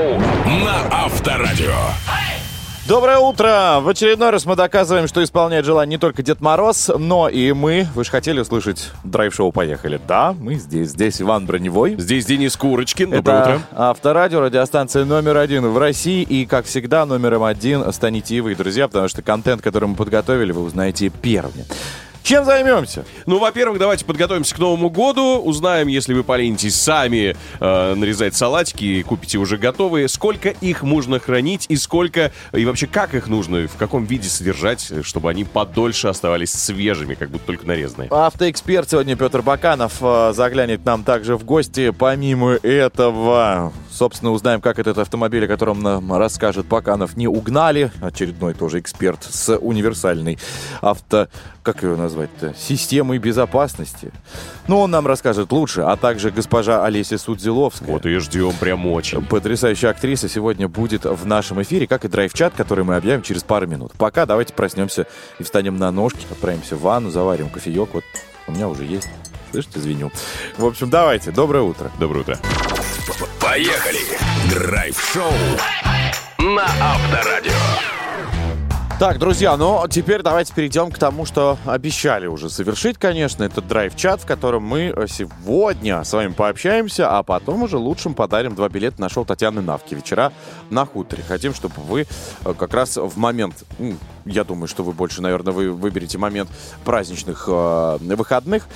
драйв-шоу на Авторадио. Доброе утро! В очередной раз мы доказываем, что исполняет желание не только Дед Мороз, но и мы. Вы же хотели услышать драйв-шоу «Поехали». Да, мы здесь. Здесь Иван Броневой. Здесь Денис Курочкин. Доброе Это утро. авторадио, радиостанция номер один в России. И, как всегда, номером один станете и вы, друзья, потому что контент, который мы подготовили, вы узнаете первыми. Чем займемся? Ну, во-первых, давайте подготовимся к Новому году. Узнаем, если вы поленитесь сами э, нарезать салатики и купите уже готовые, сколько их можно хранить и сколько, и вообще как их нужно, в каком виде содержать, чтобы они подольше оставались свежими, как будто только нарезанные. Автоэксперт сегодня Петр Баканов э, заглянет нам также в гости. Помимо этого, собственно, узнаем, как этот автомобиль, о котором нам расскажет Баканов, не угнали. Очередной тоже эксперт с универсальной авто... Как ее назвать-то? Системой безопасности. Ну, он нам расскажет лучше, а также госпожа Олеся Судзиловская. Вот и ждем прям очень. Потрясающая актриса сегодня будет в нашем эфире, как и драйв-чат, который мы объявим через пару минут. Пока давайте проснемся и встанем на ножки, отправимся в ванну, заварим кофеек. Вот у меня уже есть. Слышите, звеню. В общем, давайте. Доброе утро. Доброе утро. Поехали! Драйв-шоу на Авторадио. Так, друзья, ну теперь давайте перейдем к тому, что обещали уже совершить, конечно. Это драйв-чат, в котором мы сегодня с вами пообщаемся, а потом уже лучшим подарим два билета на шоу Татьяны Навки «Вечера на хуторе». Хотим, чтобы вы э, как раз в момент, я думаю, что вы больше, наверное, вы выберете момент праздничных э, выходных,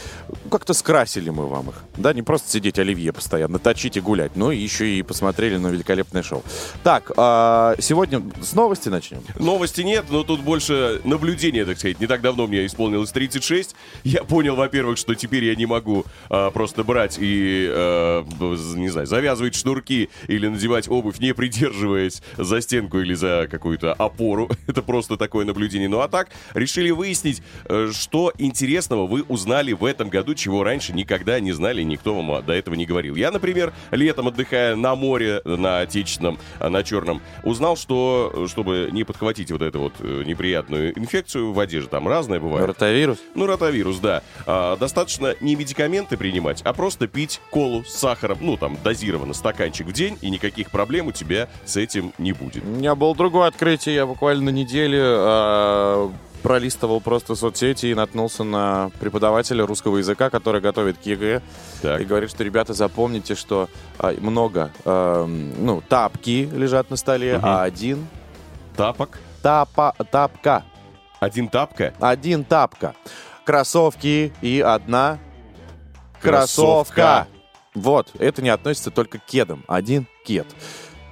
как-то скрасили мы вам их. Да, не просто сидеть оливье постоянно, точить и гулять, но еще и посмотрели на великолепное шоу. Так, э, сегодня с новости начнем. Новости нет, но тут больше наблюдения, так сказать. Не так давно мне исполнилось 36. Я понял, во-первых, что теперь я не могу а, просто брать и, а, не знаю, завязывать шнурки или надевать обувь, не придерживаясь за стенку или за какую-то опору. Это просто такое наблюдение. Ну а так, решили выяснить, э, что интересного вы узнали в этом году, чего раньше никогда не знали, никто вам до этого не говорил. Я, например, летом отдыхая на море, на отечественном, а, на черном, узнал, что, чтобы не подхватить вот это вот неприятную инфекцию в одежде. Там разное бывает. Ротавирус? Ну, ротавирус, да. А, достаточно не медикаменты принимать, а просто пить колу с сахаром, ну, там, дозированно, стаканчик в день, и никаких проблем у тебя с этим не будет. У меня было другое открытие. Я буквально на неделе э, пролистывал просто соцсети и наткнулся на преподавателя русского языка, который готовит к ЕГЭ. Так. И говорит, что, ребята, запомните, что э, много, э, ну, тапки лежат на столе, Мгм. а один Тапок. Тапа, тапка. Один тапка. Один тапка. Кроссовки и одна Кроссовка. кроссовка. Вот, это не относится только к кедам. Один кед.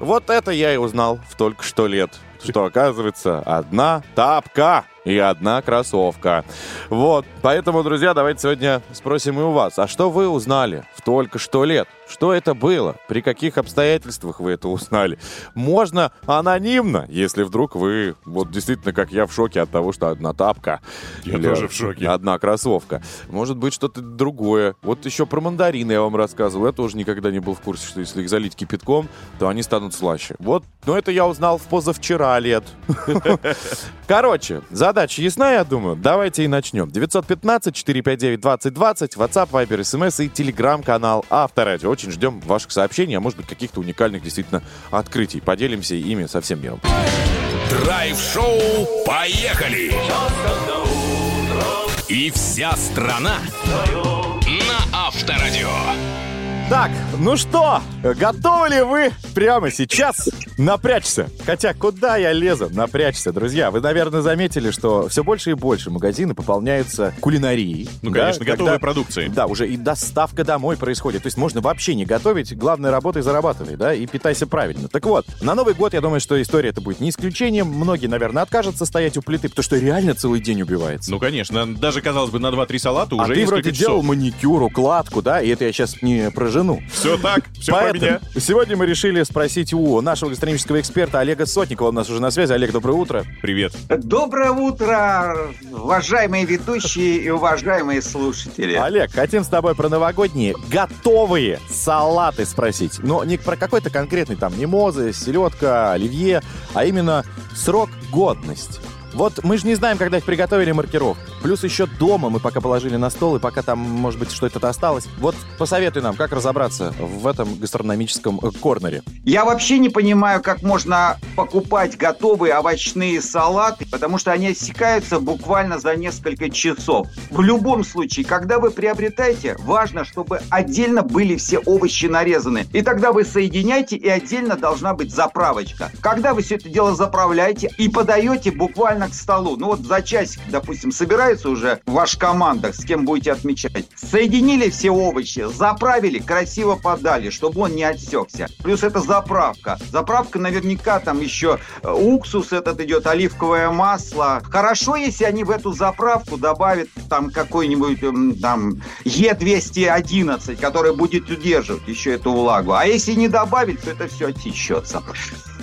Вот это я и узнал в только что лет. Что оказывается одна тапка и одна кроссовка. Вот, поэтому, друзья, давайте сегодня спросим и у вас. А что вы узнали в только что лет? Что это было? При каких обстоятельствах вы это узнали? Можно анонимно, если вдруг вы, вот действительно, как я, в шоке от того, что одна тапка. Я или тоже в шоке. Одна кроссовка. Может быть, что-то другое. Вот еще про мандарины я вам рассказывал. Я тоже никогда не был в курсе, что если их залить кипятком, то они станут слаще. Вот, но это я узнал в позавчера лет. Короче, задача ясна, я думаю. Давайте и начнем. 915-459-2020, WhatsApp, Viber, SMS и телеграм-канал Авторадио. Очень ждем ваших сообщений, а может быть каких-то уникальных действительно открытий. Поделимся ими со всем миром. Драйв-шоу «Поехали!» И вся страна на Авторадио. Так, ну что, готовы ли вы прямо сейчас напрячься? Хотя, куда я лезу? Напрячься, друзья. Вы, наверное, заметили, что все больше и больше магазины пополняются кулинарией. Ну, Да, конечно, когда- готовой продукции. Да, уже и доставка домой происходит. То есть можно вообще не готовить, главное, работай, зарабатывай, да, и питайся правильно. Так вот, на Новый год, я думаю, что история это будет не исключением. Многие, наверное, откажутся стоять у плиты, потому что реально целый день убивается. Ну, конечно. Даже, казалось бы, на 2-3 салата а уже ты вроде часов. делал маникюр, укладку, да, и это я сейчас не про жену. Все так, все про Поэтому меня. сегодня мы решили спросить у нашего гастрономического эксперта Олега Сотникова. У нас уже на связи. Олег, доброе утро. Привет. Доброе утро, уважаемые ведущие и уважаемые слушатели. Олег, хотим с тобой про новогодние готовые салаты спросить. Но не про какой-то конкретный там мимозы, селедка, оливье, а именно срок годности. Вот мы же не знаем, когда их приготовили маркировку. Плюс еще дома мы пока положили на стол, и пока там, может быть, что-то осталось. Вот посоветуй нам, как разобраться в этом гастрономическом э, корнере. Я вообще не понимаю, как можно покупать готовые овощные салаты, потому что они отсекаются буквально за несколько часов. В любом случае, когда вы приобретаете, важно, чтобы отдельно были все овощи нарезаны. И тогда вы соединяете, и отдельно должна быть заправочка. Когда вы все это дело заправляете и подаете буквально к столу, ну вот за часик, допустим, собирается уже ваш команда, с кем будете отмечать, соединили все овощи, заправили, красиво подали, чтобы он не отсекся. Плюс это заправка. Заправка наверняка там еще э, уксус этот идет, оливковое масло. Хорошо, если они в эту заправку добавят там какой-нибудь эм, там Е211, который будет удерживать еще эту влагу. А если не добавить, то это все отсечется.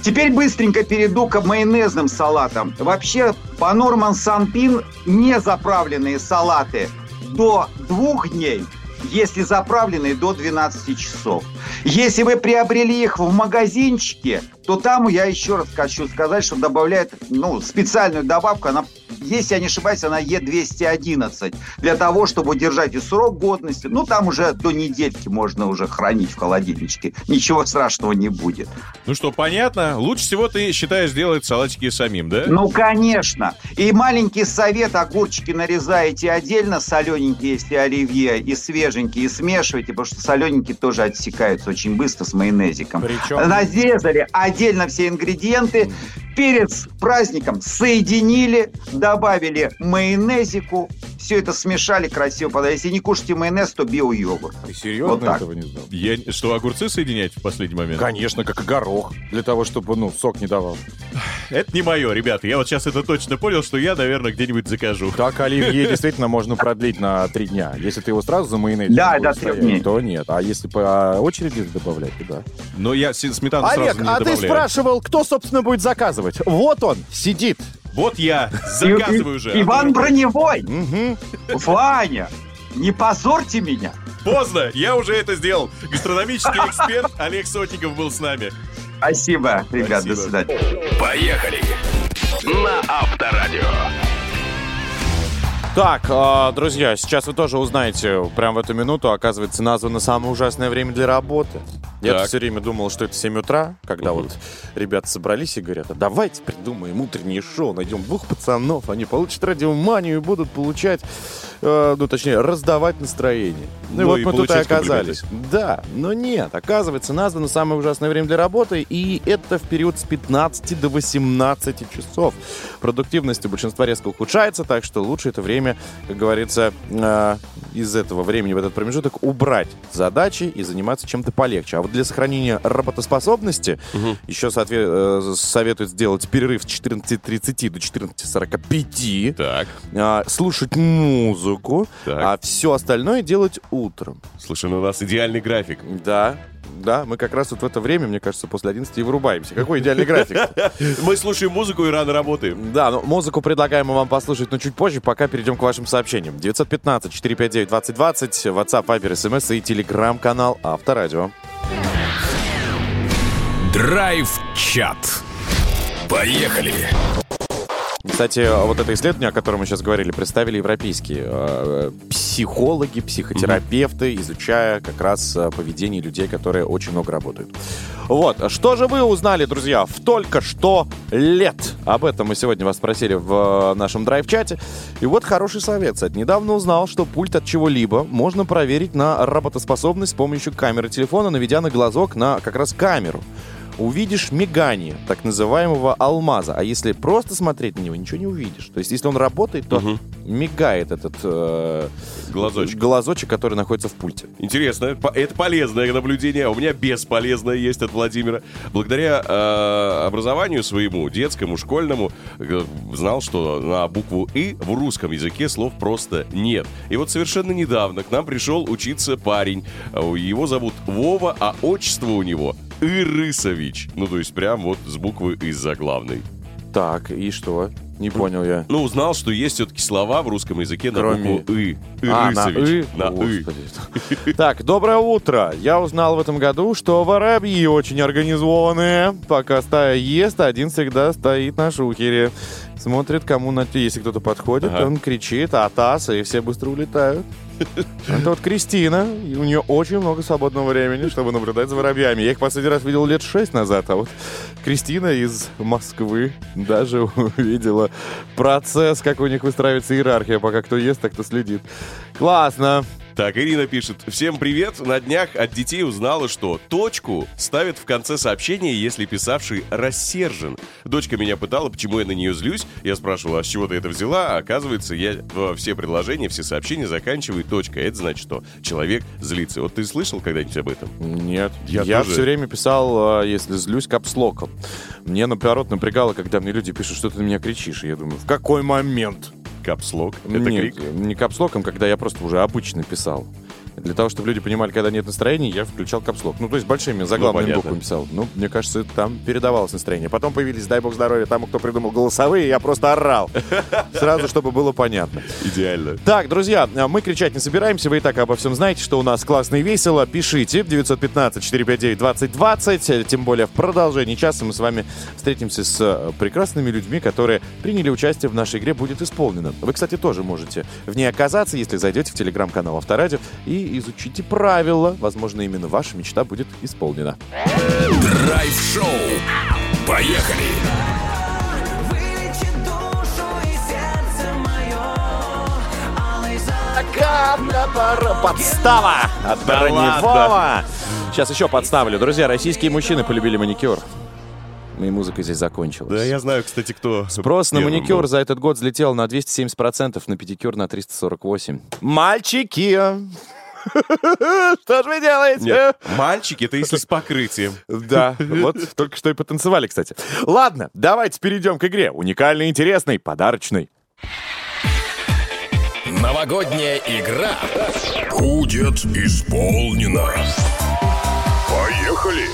Теперь быстренько перейду к майонезным салатам. Вообще, по нормам Санпин, не заправленные салаты до двух дней если заправленные до 12 часов. Если вы приобрели их в магазинчике, то там, я еще раз хочу сказать, что добавляют ну, специальную добавку, она если я не ошибаюсь, она Е211, для того, чтобы удержать и срок годности. Ну, там уже до недельки можно уже хранить в холодильничке. Ничего страшного не будет. Ну что, понятно. Лучше всего ты считаешь делать салатики самим, да? Ну, конечно. И маленький совет, огурчики нарезаете отдельно, солененькие, если оливье, и свеженькие, и смешивайте, потому что солененькие тоже отсекаются очень быстро с майонезиком. Причем... Нарезали отдельно все ингредиенты, перед праздником соединили, добавили майонезику, все это смешали красиво подали. Если не кушаете майонез, то био-йогурт. Ты серьезно вот так. этого не знал? Я, что, огурцы соединять в последний момент? Конечно, как и горох, для того, чтобы, ну, сок не давал. Это не мое, ребята. Я вот сейчас это точно понял, что я, наверное, где-нибудь закажу. Так, оливье действительно можно продлить на три дня. Если ты его сразу за замайонезишь, да, да, стоять, то нет. А если по очереди добавлять, то да. Но я сметану Олег, сразу не а добавляю. ты спрашивал, кто, собственно, будет заказывать? Вот он, сидит. Вот я, заказываю уже. Иван Броневой! Ваня, не позорьте меня! Поздно, я уже это сделал. Гастрономический эксперт Олег Сотников был с нами. Спасибо, ребят, Спасибо. до свидания. Поехали на Авторадио. Так, э, друзья, сейчас вы тоже узнаете, прямо в эту минуту, оказывается, названо самое ужасное время для работы. Я все время думал, что это 7 утра, когда угу. вот ребята собрались и говорят, а давайте придумаем утреннее шоу, найдем двух пацанов, они получат радиоманию и будут получать, э, ну точнее, раздавать настроение. Ну, ну и вот и мы тут и оказались. Да, но нет, оказывается, названо самое ужасное время для работы, и это в период с 15 до 18 часов. Продуктивность у большинства резко ухудшается, так что лучше это время, как говорится, э, из этого времени в этот промежуток убрать задачи и заниматься чем-то полегче. А вот для сохранения работоспособности угу. еще соотве- э, советуют сделать перерыв с 14.30 до 14.45. Так. Э, слушать музыку, так. а все остальное делать утром. Слушай, ну у нас идеальный график. Да. Да, мы как раз вот в это время, мне кажется, после 11 и вырубаемся. Какой идеальный график? Мы слушаем музыку и рано работаем. Да, но музыку предлагаем вам послушать, но чуть позже, пока перейдем к вашим сообщениям. 915-459-2020, WhatsApp, Viber, SMS и телеграм-канал Авторадио. Драйв-чат. Поехали! Кстати, вот это исследование, о котором мы сейчас говорили, представили европейские э, психологи, психотерапевты, mm-hmm. изучая как раз э, поведение людей, которые очень много работают. Вот, что же вы узнали, друзья, в только что лет? Об этом мы сегодня вас спросили в э, нашем драйв-чате. И вот хороший совет, кстати. Недавно узнал, что пульт от чего-либо можно проверить на работоспособность с помощью камеры телефона, наведя на глазок на как раз камеру увидишь мигание так называемого алмаза. А если просто смотреть на него, ничего не увидишь. То есть, если он работает, то угу. мигает этот э, глазочек. глазочек, который находится в пульте. Интересно. Это полезное наблюдение. А у меня бесполезное есть от Владимира. Благодаря э, образованию своему, детскому, школьному, э, знал, что на букву «и» в русском языке слов просто нет. И вот совершенно недавно к нам пришел учиться парень. Его зовут Вова, а отчество у него Ирысович. Ну, то есть прям вот с буквы из заглавной. Так, и что? Не понял я. Ну, узнал, что есть все-таки слова в русском языке на Кроме- букву «ы». А, на. «ы»? На «ы». Так, доброе утро. Я узнал в этом году, что воробьи очень организованные. Пока стая ест, один всегда стоит на шухере. Смотрит, кому на... Если кто-то подходит, Ага. он кричит «Атас!» и все быстро улетают. Это вот Кристина, и у нее очень много свободного времени, чтобы наблюдать за воробьями. Я их последний раз видел лет шесть назад, а вот Кристина из Москвы даже увидела процесс, как у них выстраивается иерархия, пока кто ест, а кто следит. Классно. Так, Ирина пишет. Всем привет. На днях от детей узнала, что точку ставят в конце сообщения, если писавший рассержен. Дочка меня пытала, почему я на нее злюсь. Я спрашивал, а с чего ты это взяла? А оказывается, я все предложения, все сообщения заканчиваю точкой. Это значит, что человек злится. Вот ты слышал когда-нибудь об этом? Нет, Я я, тоже. все время писал, э, если злюсь, капслоком. Мне, наоборот, напрягало, когда мне люди пишут, что ты на меня кричишь. И я думаю, в какой момент? Капслог. Это нет, крик. не капслоком, когда я просто уже обычно писал. Для того, чтобы люди понимали, когда нет настроения, я включал капслок. Ну, то есть большими заглавными понятно. буквами писал. Ну, мне кажется, там передавалось настроение. Потом появились, дай бог здоровья, тому, кто придумал голосовые, я просто орал. Сразу, чтобы было понятно. Идеально. Так, друзья, мы кричать не собираемся. Вы и так обо всем знаете, что у нас классно и весело. Пишите 915-459-2020. Тем более в продолжении часа мы с вами встретимся с э, прекрасными людьми, которые приняли участие в нашей игре «Будет исполнено». Вы, кстати, тоже можете в ней оказаться, если зайдете в телеграм-канал Авторадио и изучите правила. Возможно, именно ваша мечта будет исполнена. Драйв-шоу. Поехали. Вылечи душу и сердце мое Алый Подстава от Да Броневого. Сейчас еще подставлю. Друзья, российские мужчины полюбили маникюр. И музыка здесь закончилась. Да, я знаю, кстати, кто Спрос на маникюр был. за этот год взлетел на 270%, на педикюр на 348%. Мальчики! Что же вы делаете? Нет, мальчики, это если с покрытием. Да, вот только что и потанцевали, кстати. Ладно, давайте перейдем к игре. Уникальной, интересной, подарочной. Новогодняя игра. Будет исполнено. Поехали.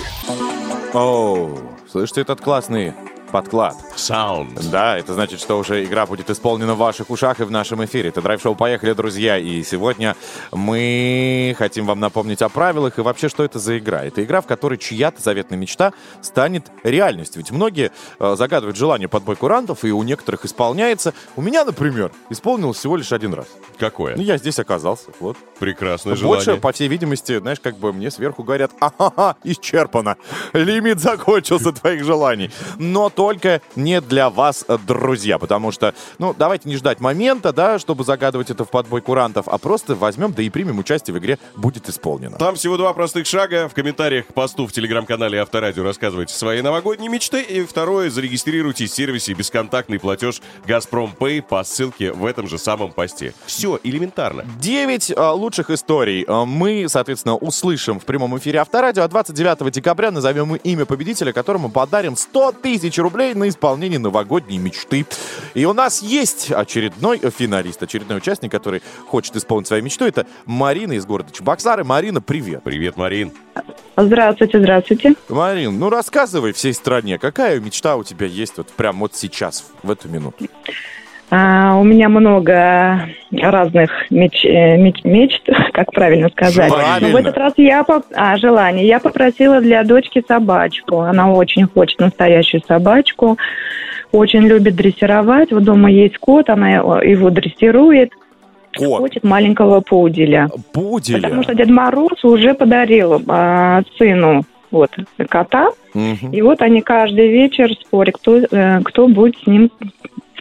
Оу, слышите этот классный подклад? Саунд. Да, это значит, что уже игра будет исполнена в ваших ушах и в нашем эфире. Это драйв-шоу «Поехали, друзья!» И сегодня мы хотим вам напомнить о правилах и вообще, что это за игра. Это игра, в которой чья-то заветная мечта станет реальностью. Ведь многие э, загадывают желание под бой курантов, и у некоторых исполняется. У меня, например, исполнилось всего лишь один раз. Какое? Ну, я здесь оказался, вот. Прекрасное Больше, желание. по всей видимости, знаешь, как бы мне сверху говорят, ага, исчерпано, лимит закончился твоих желаний. Но только не для вас, э, друзья, потому что, ну, давайте не ждать момента, да, чтобы загадывать это в подбой курантов, а просто возьмем, да и примем участие в игре «Будет исполнено». Там всего два простых шага. В комментариях к посту в телеграм-канале Авторадио рассказывайте свои новогодние мечты. И второе, зарегистрируйтесь в сервисе бесконтактный платеж «Газпром Пэй» по ссылке в этом же самом посте. Все элементарно. 9 э, лучших историй э, мы, соответственно, услышим в прямом эфире Авторадио, а 29 декабря назовем имя победителя, которому подарим 100 тысяч рублей на исполнение новогодней мечты. И у нас есть очередной финалист, очередной участник, который хочет исполнить свою мечту. Это Марина из города Чебоксары. Марина, привет. Привет, Марин. Здравствуйте, здравствуйте. Марин, ну рассказывай всей стране, какая мечта у тебя есть вот прям вот сейчас, в эту минуту? А, у меня много разных меч, э, меч- мечт, как правильно сказать. Правильно. Но в этот раз я поп- а, желание. Я попросила для дочки собачку. Она очень хочет настоящую собачку, очень любит дрессировать. Вот дома есть кот, она его, дрессирует. Кот, Хочет маленького пуделя. пуделя. Потому что Дед Мороз уже подарил а, сыну вот кота. Мгм. И вот они каждый вечер спорят, кто, э, кто будет с ним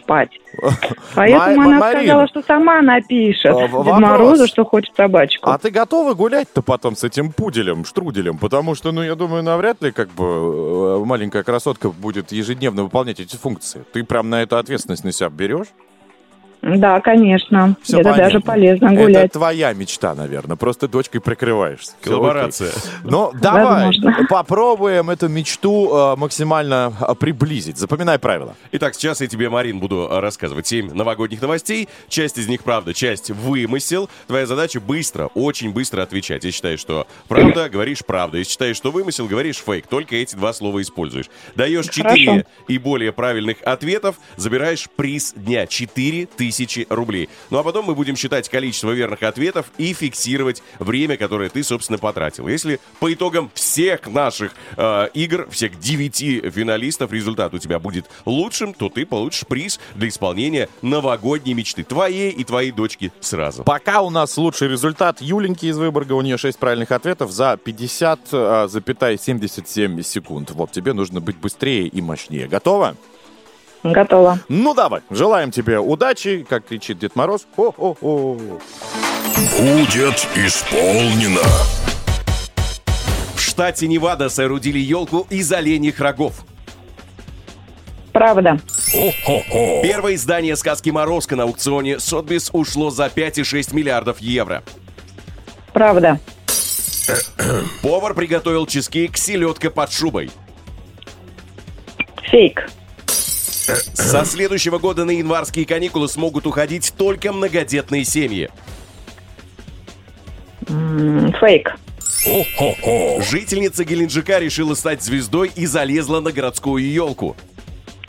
спать. Поэтому Ма- она Марина, сказала, что сама напишет А, в- Дед вопрос. Морозу, что хочет собачку. А ты готова гулять-то потом с этим пуделем, штруделем? Потому что, ну, я думаю, навряд ли как бы э, маленькая красотка будет ежедневно выполнять эти функции. Ты прям на эту ответственность на себя берешь? Да, конечно. Всё Это даже понятно. полезно Это гулять. твоя мечта, наверное. Просто дочкой прикрываешься. Коллаборация. Ну, давай Возможно. попробуем эту мечту э, максимально э, приблизить. Запоминай правила. Итак, сейчас я тебе, Марин, буду рассказывать 7 новогодних новостей. Часть из них правда, часть вымысел. Твоя задача быстро, очень быстро отвечать. Если считаешь, что правда, говоришь правда. Если считаешь, что вымысел, говоришь фейк. Только эти два слова используешь. Даешь 4 Хорошо. и более правильных ответов, забираешь приз дня 4000 рублей. Ну а потом мы будем считать количество верных ответов и фиксировать время, которое ты, собственно, потратил. Если по итогам всех наших э, игр, всех 9 финалистов, результат у тебя будет лучшим, то ты получишь приз для исполнения новогодней мечты. Твоей и твоей дочки сразу. Пока у нас лучший результат Юленьки из Выборга. У нее 6 правильных ответов за 50,77 секунд. Вот, тебе нужно быть быстрее и мощнее. Готова? Готово. Ну, давай. Желаем тебе удачи, как кричит Дед Мороз. Хо-хо-хо. Будет исполнено. В штате Невада соорудили елку из оленьих рогов. Правда. Хо-хо-хо. Первое издание сказки «Морозко» на аукционе Сотбис ушло за 5,6 миллиардов евро. Правда. Повар приготовил чизкейк селедка под шубой. Фейк. Со следующего года на январские каникулы смогут уходить только многодетные семьи. Фейк. Хо-хо-хо. Жительница Геленджика решила стать звездой и залезла на городскую елку.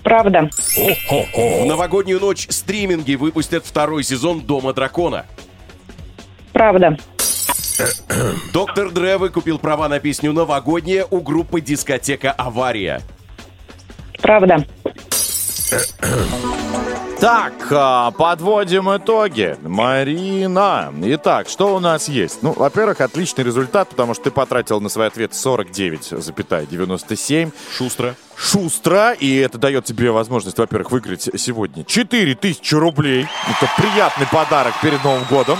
Правда. В Хо-хо-хо. новогоднюю ночь стриминги выпустят второй сезон «Дома дракона». Правда. Доктор Дре выкупил права на песню «Новогодняя» у группы «Дискотека Авария». Правда. Так, а, подводим итоги. Марина. Итак, что у нас есть? Ну, во-первых, отличный результат, потому что ты потратил на свой ответ 49,97. Шустро. Шустро, и это дает тебе возможность, во-первых, выиграть сегодня 4000 рублей. Это приятный подарок перед Новым годом.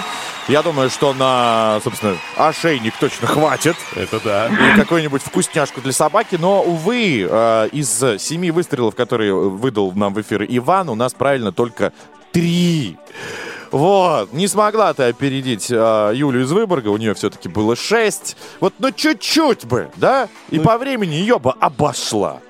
Я думаю, что на, собственно, ошейник точно хватит. Это да. И какую-нибудь вкусняшку для собаки. Но, увы, э, из семи выстрелов, которые выдал нам в эфир Иван, у нас правильно только три. Вот, не смогла ты опередить э, Юлю из Выборга, у нее все-таки было шесть. Вот, ну чуть-чуть бы, да? И по времени ее бы обошла.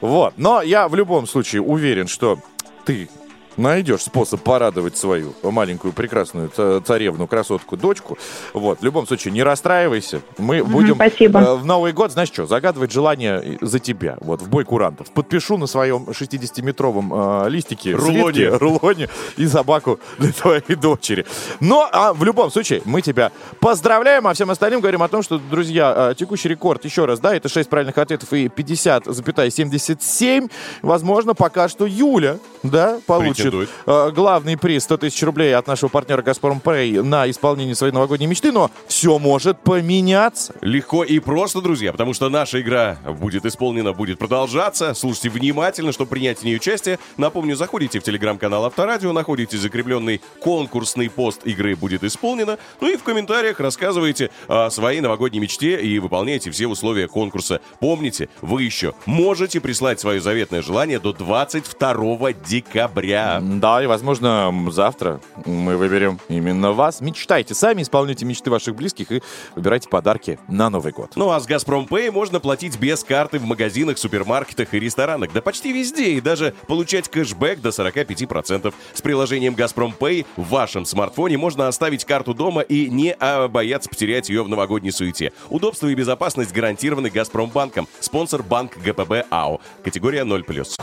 Вот, но я в любом случае уверен, что ты найдешь способ порадовать свою маленькую прекрасную ца- царевну, красотку, дочку. Вот, в любом случае, не расстраивайся. Мы будем спасибо. э, в Новый год, знаешь что, загадывать желание за тебя, вот, в бой курантов. Подпишу на своем 60-метровом э, листике Рулоне. свитке, рулоне и собаку для твоей дочери. Но а, в любом случае, мы тебя поздравляем, а всем остальным говорим о том, что, друзья, э, текущий рекорд, еще раз, да, это 6 правильных ответов и 50,77. Возможно, пока что Юля, да, получит Претендует. э, главный приз 100 тысяч рублей от нашего партнера «Газпром Пэй» на исполнение своей новогодней мечты, но все может поменяться. Легко и просто, друзья, потому что наша игра будет исполнена, будет продолжаться. Слушайте внимательно, чтобы принять в ней участие. Напомню, заходите в телеграм-канал Авторадио, находите закрепленный конкурсный пост игры «Будет исполнено». Ну и в комментариях рассказывайте о своей новогодней мечте и выполняйте все условия конкурса. Помните, вы еще можете прислать свое заветное желание до 22 декабря. Да, и, возможно, завтра мы выберем именно вас. Мечтайте сами, исполняйте мечты ваших близких и выбирайте подарки на Новый год. Ну а с Газпром Pay можно платить без карты в магазинах, супермаркетах и ресторанах. Да почти везде. И даже получать кэшбэк до 45%. С приложением Газпром Pay в вашем смартфоне можно оставить карту дома и не бояться потерять ее в новогодней суете. Удобство и безопасность гарантированы Газпромбанком. Спонсор банк ГПБ АО. Категория 0+.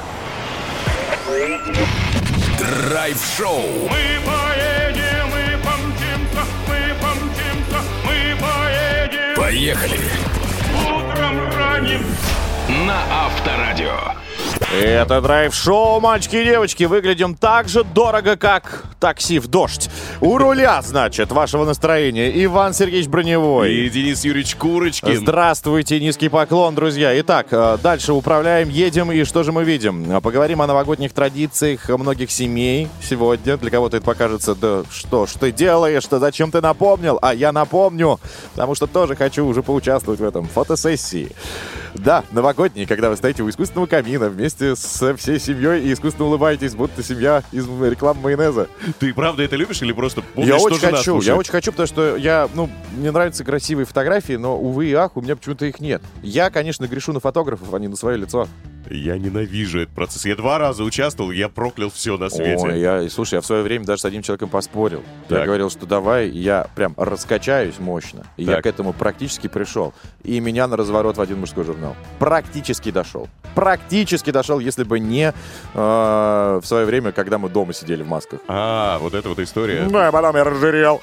Драйв-шоу. Мы поедем, мы помчимся, мы помчимся, мы поедем. Поехали. Утром ранним На Авторадио. Это драйв-шоу, мальчики и девочки. Выглядим так же дорого, как такси в дождь. У руля, значит, вашего настроения Иван Сергеевич Броневой. И Денис Юрьевич Курочкин. Здравствуйте, низкий поклон, друзья. Итак, э, дальше управляем, едем, и что же мы видим? А, Поговорим о новогодних традициях многих семей сегодня. Для кого-то это покажется, да что ж ты делаешь, что зачем ты напомнил? А я напомню, потому что тоже хочу уже поучаствовать в этом фотосессии. Да, новогодние, когда вы стоите у искусственного камина вместе со всей семьей и искусственно улыбаетесь, будто семья из рекламы майонеза. Ты правда это любишь или просто помнишь, я очень хочу, я очень хочу, потому что я, ну, мне нравятся красивые фотографии, но, увы и ах, у меня почему-то их нет. Я, конечно, грешу на фотографов, а не на свое лицо. Я ненавижу этот процесс. Я два раза участвовал, я проклял все на свете. Ой, я, слушай, я в свое время даже с одним человеком поспорил. Я Так. говорил, что давай, я прям раскачаюсь мощно. И я Так. к этому практически пришел. И меня на разворот в один мужской журнал. Практически дошел. Практически дошел, если бы не э, в свое время, когда мы дома сидели в масках. А, вот эта вот история. Да, потом я разжирел.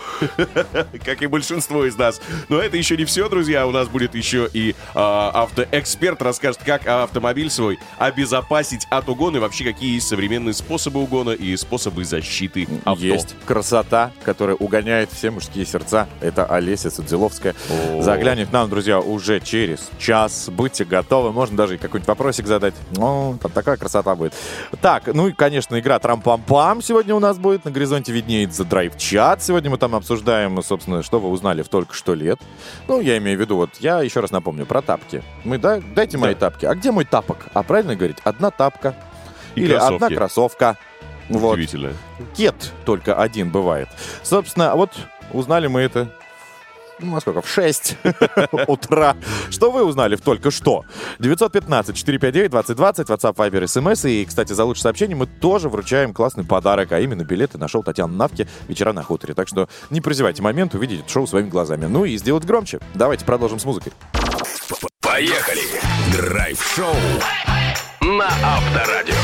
как и большинство из нас. Но это еще не все, друзья. У нас будет еще и а, автоэксперт расскажет, как автомобиль свой обезопасить от угона и вообще какие есть современные способы угона и способы защиты авто. Есть красота, которая угоняет все мужские сердца. Это Олеся Судзиловская. О. Заглянет нам, друзья, уже через час. Будьте готовы. Можно даже какой-нибудь вопросик задать. О, там такая красота будет. Так, ну и, конечно, игра Трам-пам-пам сегодня у нас будет. На горизонте виднеется драйв-чат. Сегодня мы там обсуждаем, собственно, что вы узнали в только что лет. Ну, я имею в виду, вот, я еще раз напомню про тапки. Мы, да, дайте мои тапки. А где мой тапок? А правильно говорить? Одна тапка. И Или одна кроссовки. кроссовка. Вот. Удивительно. Кет только один бывает. Собственно, вот узнали мы это ну, во сколько? В 6 утра. Что вы узнали в только что? 915-459-2020, WhatsApp, Viber, SMS. И, кстати, за лучшее сообщение мы тоже вручаем классный подарок, а именно билеты на шоу Татьяны Навки «Вечера на хуторе». Так что не прозевайте момент увидеть это шоу своими глазами. Ну и сделать громче. Давайте продолжим с музыкой. Поехали! Драйв-шоу на Авторадио.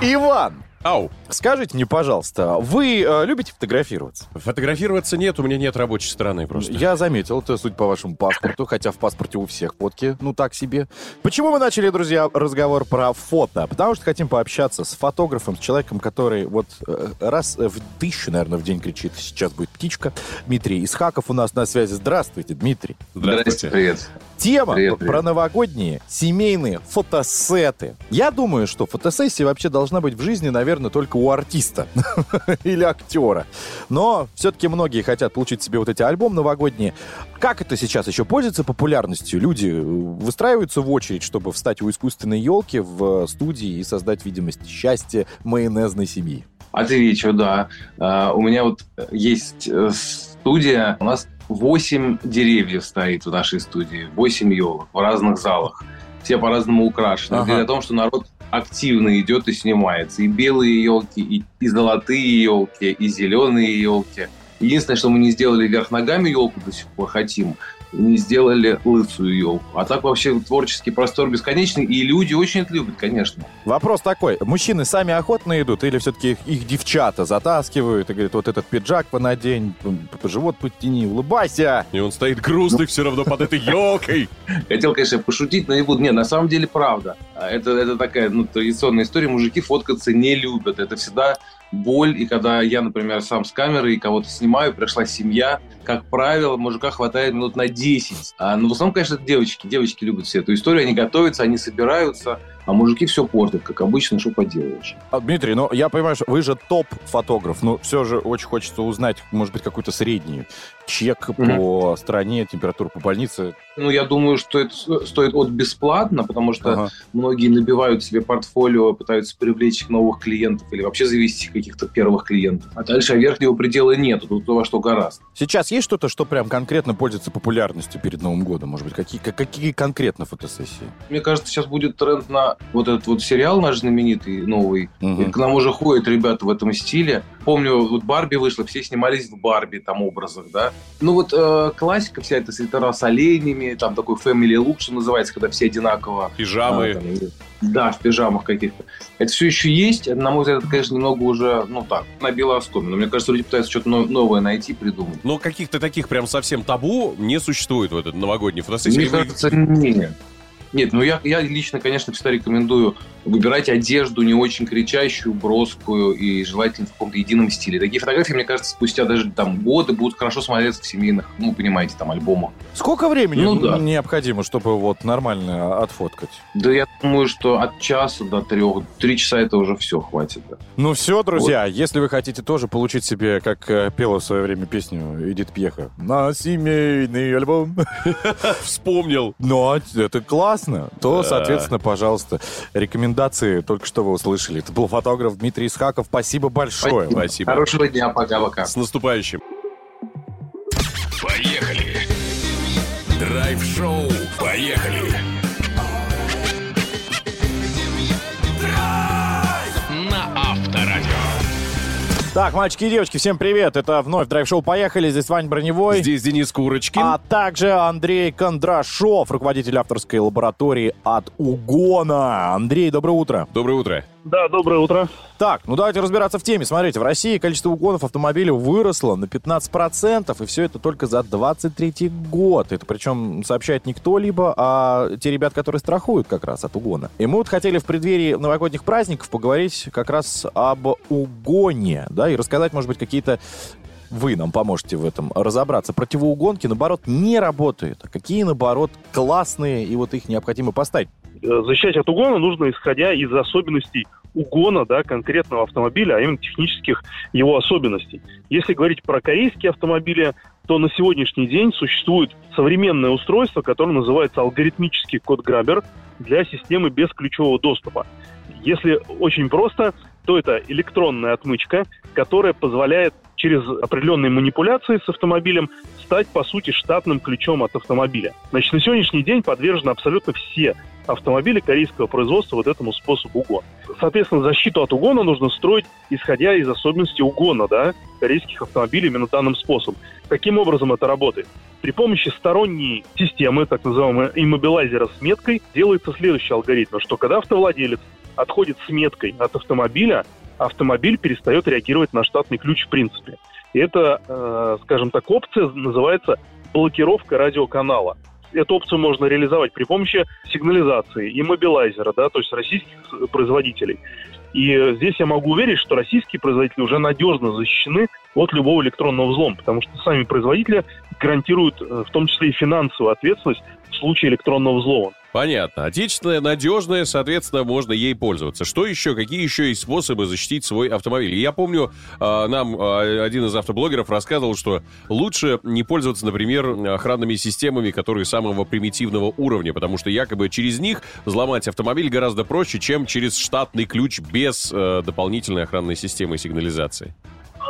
Иван, Ау. скажите мне, пожалуйста, вы э, любите фотографироваться? Фотографироваться нет, у меня нет рабочей стороны просто. Я заметил, это суть по вашему паспорту, хотя в паспорте у всех фотки, ну так себе. Почему мы начали, друзья, разговор про фото? Потому что хотим пообщаться с фотографом, с человеком, который вот э, раз в тысячу, наверное, в день кричит «Сейчас будет птичка». Дмитрий Исхаков у нас на связи. Здравствуйте, Дмитрий. Здравствуйте. привет. Тема Привет, привет. про новогодние семейные фотосеты. Я думаю, что фотосессия вообще должна быть в жизни, наверное, только у артиста или актера. Но все-таки многие хотят получить себе вот эти альбомы новогодние. Как это сейчас еще пользуется популярностью? Люди э, выстраиваются в очередь, чтобы встать у искусственной елки в э, студии и создать видимость счастья майонезной семьи. Отвечу, да. А, У меня вот есть э, студия, у нас 8 деревьев стоит в нашей студии, 8 елок в разных залах. Все по-разному украшены. Ага. Говорит о том, что народ активно идет и снимается. И белые елки, и, и золотые елки, и зеленые елки. Единственное, что мы не сделали вверх ногами елку до сих пор хотим, не сделали лысую елку. А так вообще творческий простор бесконечный, и люди очень это любят, конечно. Вопрос такой. Мужчины сами охотно идут или все-таки их, их девчата затаскивают и говорят, вот этот пиджак понадень, живот подтяни, улыбайся. И он стоит грустный все равно под этой елкой. Хотел, конечно, пошутить, но не буду. Нет, на самом деле правда. А Это, это такая ну, традиционная история. Мужики фоткаться не любят. Это всегда боль. И когда я, например, сам с камерой и кого-то снимаю, пришла семья, как правило, мужика хватает минут на 10. А, ну, в основном, конечно, это девочки. Девочки любят все эту историю. Они готовятся, они собираются. А мужики все портят, как обычно, что поделаешь. А, Дмитрий, ну я понимаю, что вы же топ-фотограф, но все же очень хочется узнать, может быть, какой-то средний чек по стране, температуру по больнице. Ну, я думаю, что это стоит от бесплатно, потому что Ага. многие набивают себе портфолио, пытаются привлечь новых клиентов или вообще завести каких-то первых клиентов. А дальше верхнего предела нету, тут во что гораздо. Сейчас есть что-то, что прям конкретно пользуется популярностью перед Новым годом? Может быть, какие, как- какие конкретно фотосессии? Мне кажется, сейчас будет тренд на вот этот вот сериал наш знаменитый, новый. И к нам уже ходят ребята в этом стиле. Помню, вот Барби вышла, все снимались в Барби там образах, да. Ну вот э, классика вся эта свитера с оленями, там такой family look, что называется, когда все одинаково Пижамы. А, там, да, в пижамах каких-то. Это все еще есть. На мой взгляд, это, конечно, немного уже, ну так, набило оскомину. Но мне кажется, люди пытаются что-то но- новое найти, придумать. Но каких-то таких прям совсем табу не существует в этот новогодний фотосессии. Мне кажется, нет. Нет, ну я, я лично, конечно, всегда рекомендую выбирать одежду не очень кричащую, броскую и желательно в каком-то едином стиле. Такие фотографии, мне кажется, спустя даже там годы будут хорошо смотреться в семейных, ну, понимаете, там, альбомах. Сколько времени Ну да. необходимо, чтобы вот нормально отфоткать? Да я думаю, что от часа до трех, три часа это уже все хватит. да. Ну все, друзья, если вы хотите тоже получить себе, как э, пела в свое время песню Эдит Пьеха, на семейный альбом, Вспомнил. но это классно, то, соответственно, пожалуйста, рекомендации только что вы услышали. Это был фотограф Дмитрий Исхаков. Спасибо большое. Спасибо. Хорошего дня, пока-пока. С наступающим. Поехали. Драйв-шоу. Поехали. Так, мальчики и девочки, всем привет. Это вновь драйв-шоу «Поехали». Здесь Вань Броневой. Здесь Денис Курочкин. А также Андрей Кондрашов, руководитель авторской лаборатории от Угона. Андрей, доброе утро. Доброе утро. Да, доброе утро. Так, ну давайте разбираться в теме. Смотрите, в России количество угонов автомобилей выросло на 15%, и все это только за 23 год. Это причем сообщает не кто-либо, а те ребят, которые страхуют как раз от угона. И мы вот хотели в преддверии новогодних праздников поговорить как раз об угоне, да, и рассказать, может быть, какие-то вы нам поможете в этом разобраться. Противоугонки, наоборот, не работают. А какие, наоборот, классные, и вот их необходимо поставить. Э, Защищать от угона нужно исходя из особенностей угона да, конкретного автомобиля, а именно технических его особенностей. Если говорить про корейские автомобили, то на сегодняшний день существует современное устройство, которое называется алгоритмический код-грабер для системы без ключевого доступа. Если очень просто, то это электронная отмычка, которая позволяет через определенные манипуляции с автомобилем стать, по сути, штатным ключом от автомобиля. Значит, на сегодняшний день подвержены абсолютно все автомобили корейского производства вот этому способу угона. Соответственно, защиту от угона нужно строить, исходя из особенностей угона да, корейских автомобилей именно данным способом. Каким образом это работает? При помощи сторонней системы, так называемого иммобилайзера с меткой, делается следующий алгоритм, что когда автовладелец отходит с меткой от автомобиля, автомобиль перестает реагировать на штатный ключ в принципе. И это, э, скажем так, опция называется блокировка радиоканала. Эту опцию можно реализовать при помощи сигнализации и мобилайзера, да, то есть российских производителей. И э, здесь я могу уверить, что российские производители уже надежно защищены от любого электронного взлома, потому что сами производители гарантируют э, в том числе и финансовую ответственность в случае электронного взлома. Понятно. Отечественная, надежная, соответственно, можно ей пользоваться. Что еще? Какие еще есть способы защитить свой автомобиль? Я помню, э, нам э, один из автоблогеров рассказывал, что лучше не пользоваться, например, охранными системами, которые самого примитивного уровня, потому что якобы через них взломать автомобиль гораздо проще, чем через штатный ключ без э, дополнительной охранной системы сигнализации.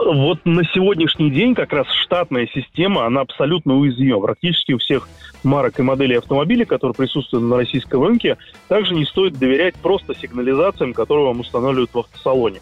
Вот на сегодняшний день как раз штатная система, она абсолютно уязвима. Практически у всех марок и моделей автомобилей, которые присутствуют на российском рынке, также не стоит доверять просто сигнализациям, которые вам устанавливают в автосалоне.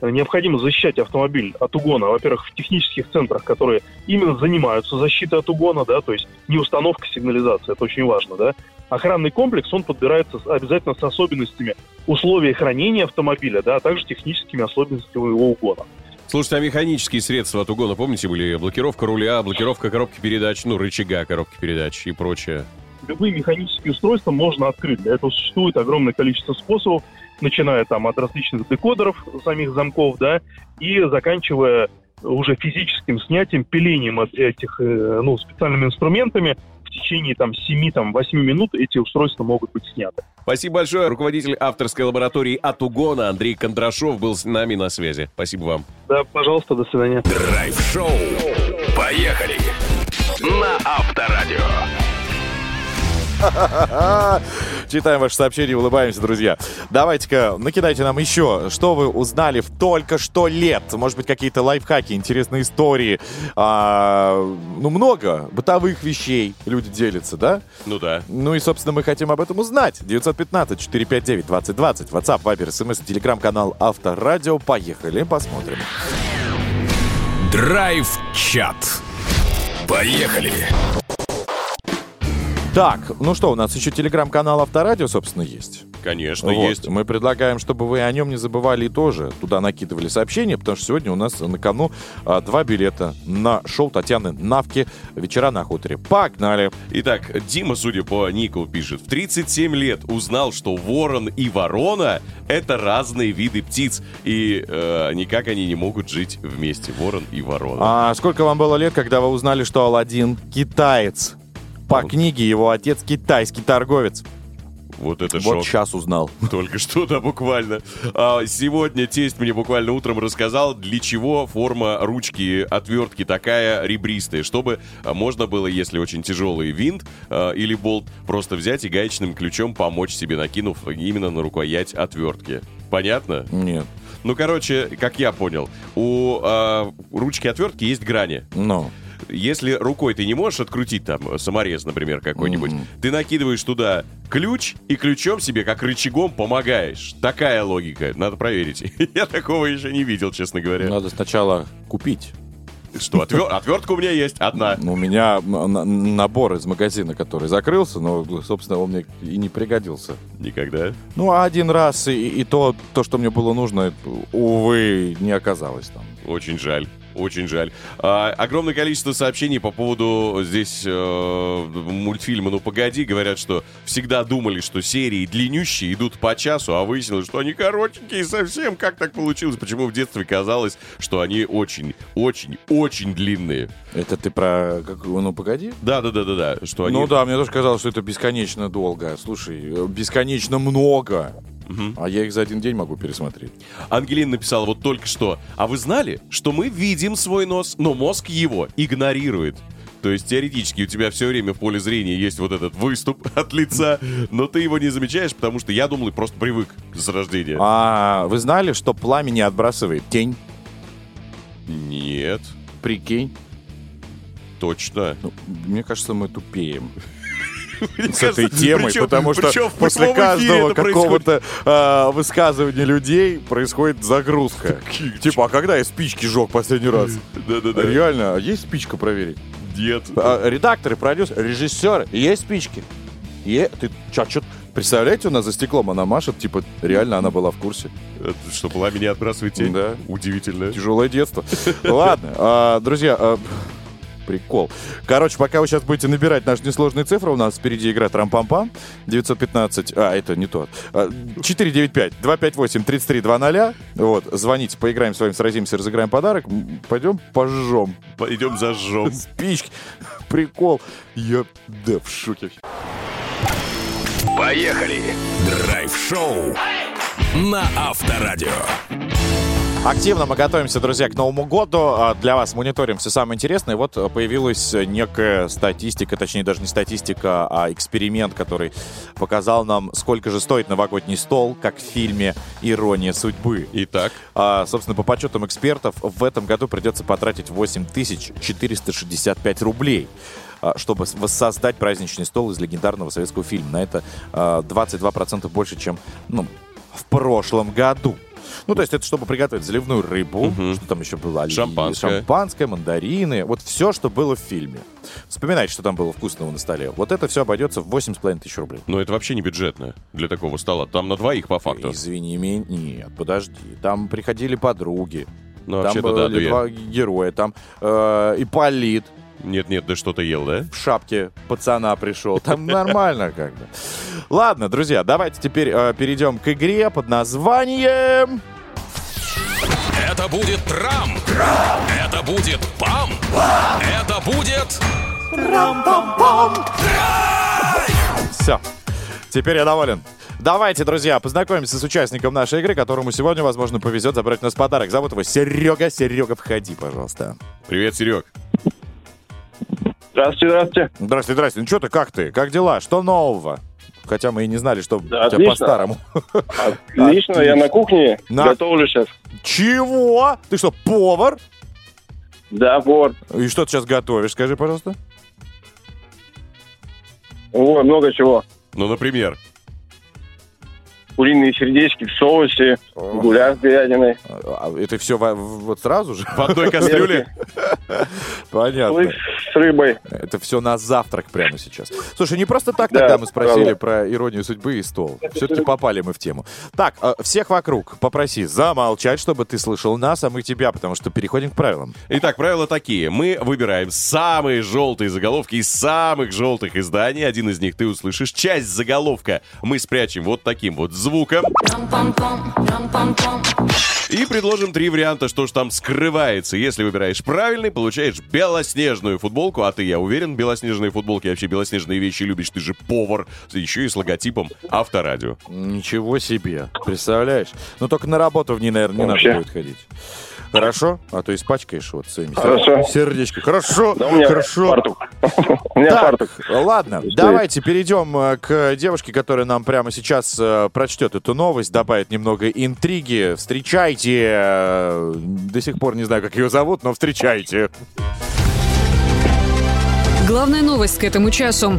Э, Необходимо защищать автомобиль от угона, во-первых, в технических центрах, которые именно занимаются защитой от угона, да, то есть не установка сигнализации, это очень важно, да. Охранный комплекс, он подбирается обязательно с особенностями условий хранения автомобиля, да, а также техническими особенностями его угона. Слушайте, а механические средства от угона, помните, были блокировка руля, блокировка коробки передач, ну, рычага коробки передач и прочее? любые механические устройства можно открыть. Для этого существует огромное количество способов, начиная там от различных декодеров самих замков, да, и заканчивая уже физическим снятием, пилением от этих, э, ну, специальными инструментами. В течение там 7-8 минут эти устройства могут быть сняты. Спасибо большое. Руководитель авторской лаборатории от угона Андрей Кондрашов был с нами на связи. Спасибо вам. Да, пожалуйста, до свидания. Драйв-шоу. Поехали. На Авторадио. Читаем ваши сообщения, улыбаемся, друзья. Давайте-ка, накидайте нам еще, что вы узнали в только что лет. Может быть, какие-то лайфхаки, интересные истории. А, ну, много бытовых вещей люди делятся, да? Ну да. Ну и, собственно, мы хотим об этом узнать. 915-459-2020. WhatsApp, Viber, смс, телеграм-канал Авторадио. Поехали, посмотрим. Драйв-чат. Поехали. Так, ну что, у нас еще телеграм-канал Авторадио, собственно, есть. Конечно, Вот. есть. Мы предлагаем, чтобы вы о нем не забывали и тоже туда накидывали сообщения, потому что сегодня у нас на кону а, два билета на шоу Татьяны Навки «Вечера на хуторе». Погнали! Итак, Дима, судя по нику, пишет, в 37 лет узнал, что ворон и ворона — это разные виды птиц, и э, никак они не могут жить вместе, ворон и ворона. А сколько вам было лет, когда вы узнали, что Алладин китаец? По книге его отец китайский торговец. Вот это Вот шок. сейчас узнал. Только что, да, буквально. А, сегодня тесть мне буквально утром рассказал, для чего форма ручки отвертки такая ребристая, чтобы а, можно было, если очень тяжелый винт а, или болт, просто взять и гаечным ключом помочь себе, накинув именно на рукоять отвертки. Понятно? Нет. Ну, короче, как я понял, у а, ручки отвертки есть грани. Ну. Если рукой ты не можешь открутить там саморез, например, какой-нибудь, ты накидываешь туда ключ и ключом себе как рычагом помогаешь. Такая логика. Надо проверить. Я такого еще не видел, честно говоря. Надо сначала купить. Что, отвер- отвертка у меня есть одна. У меня набор из магазина, который закрылся, но, собственно, он мне и не пригодился. Никогда. Ну, а один раз, и, и то, то, что мне было нужно, увы, не оказалось там. Очень жаль. Очень жаль. А, огромное количество сообщений по поводу здесь э, мультфильма «Ну погоди». Говорят, что всегда думали, что серии длиннющие идут по часу, а выяснилось, что они коротенькие совсем. Как так получилось? Почему в детстве казалось, что они очень, очень, очень длинные? Это ты про... Как, ну, погоди. Да, да, да, да, да. Что они... Ну да, мне тоже казалось, что это бесконечно долго. Слушай, э, бесконечно много. А я их за один день могу пересмотреть. Ангелина написала вот только что. А вы знали, что мы видим свой нос, но мозг его игнорирует? То есть теоретически у тебя все время в поле зрения есть вот этот выступ от лица, но ты его не замечаешь, потому что я думал, и просто привык с рождения. А вы знали, что пламя не отбрасывает тень? Нет, Прикинь. точно. Ну, мне кажется, мы тупеем. С этой темой, потому что после каждого какого-то а, высказывания людей происходит загрузка. Типа, а когда я спички жег последний раз? Да-да-да. Реально, а есть спичка проверить? Нет. А, редакторы, продюсеры, режиссеры, есть спички? Е, ты чё, чё, представляете, у нас за стеклом она машет, типа, реально она была в курсе. Это Что пламя не отбрасывает тень? Да. Удивительно. Тяжелое детство. Ладно, друзья, прикол. Короче, пока вы сейчас будете набирать наши несложные цифры, у нас впереди игра Трам-пам-пам. 915, а, это не тот. А, 495-258-3320. Вот, звоните, поиграем с вами, сразимся, разыграем подарок. Пойдем пожжем. Пойдем зажжем. Спички. Прикол. Я, да, в шоке. Поехали! Драйв-шоу на Авторадио. Активно мы готовимся, друзья, к Новому году. А Для вас мониторим все самое интересное. Вот э, появилась некая статистика, точнее даже не статистика, а эксперимент, который показал нам, сколько же стоит новогодний стол, как в фильме «Ирония судьбы». Итак, А, собственно, по подсчетам экспертов, в этом году придется потратить 8465 рублей а, чтобы воссоздать праздничный стол из легендарного советского фильма. На это а, 22% больше, чем ну, в прошлом году. Ну, то есть это чтобы приготовить заливную рыбу, что там еще было? Оливье, Шампанское. Шампанское, мандарины. Вот все, что было в фильме. Вспоминайте, что там было вкусного на столе. Вот это все обойдется в 8,5 тысяч рублей. но это вообще не бюджетно для такого стола. Там на двоих по факту. Извини меня, нет, подожди. Там приходили подруги. Ну, Там вообще-то да, были ну я- два героя. Там э, Ипполит Нет-нет, ты что-то ел, да? в шапке пацана пришел. Там нормально как бы. Ладно, друзья, давайте теперь э, перейдем к игре под названием... Это будет Трам. Это будет Пам. Это будет... Все. Теперь я доволен. Давайте, друзья, познакомимся с участником нашей игры, которому сегодня, возможно, повезет забрать у нас подарок. Зовут его Серега. Серега, входи, пожалуйста. Привет, Серег. Здравствуйте, здравствуйте. Здравствуй, здравствуй. Ну что ты, как ты? Как дела? Что нового? Хотя мы и не знали, что Да, у тебя отлично. по-старому. Отлично, я на кухне На- готовлю сейчас. Чего? Ты что, повар? Да, вот. И что ты сейчас готовишь, скажи, пожалуйста? О, много чего. Ну, например. Куриные сердечки в соусе, гуляш с говядиной. А, Это все вот сразу же? В одной кастрюле? Понятно. С рыбой. Это все на завтрак прямо сейчас. Слушай, не просто так Да, тогда мы спросили правда. про иронию судьбы и стол. Все-таки попали мы в тему. Так, э, всех вокруг попроси замолчать, чтобы ты слышал нас, а мы тебя, потому что переходим к правилам. Итак, правила такие. Мы выбираем самые желтые заголовки из самых желтых изданий. Один из них ты услышишь. Часть заголовка мы спрячем вот таким вот звуком. И предложим три варианта, что ж там скрывается. Если выбираешь правильный, получаешь белоснежную футболку. А ты, я уверен, белоснежные футболки, вообще белоснежные вещи любишь. Ты же повар. Еще и с логотипом Авторадио. Ничего себе. Представляешь? Ну, только на работу в ней, наверное, не Вообще. надо будет ходить. Хорошо? А то испачкаешь вот своими Хорошо. сердечко. Хорошо, Да у меня хорошо. фартук. У меня Так, фартук. ладно, Стоит. давайте перейдем э, к девушке, которая нам прямо сейчас э, прочтет эту новость, добавит немного интриги. Встречайте, э, до сих пор не знаю, как ее зовут, но встречайте. Главная новость к этому часу.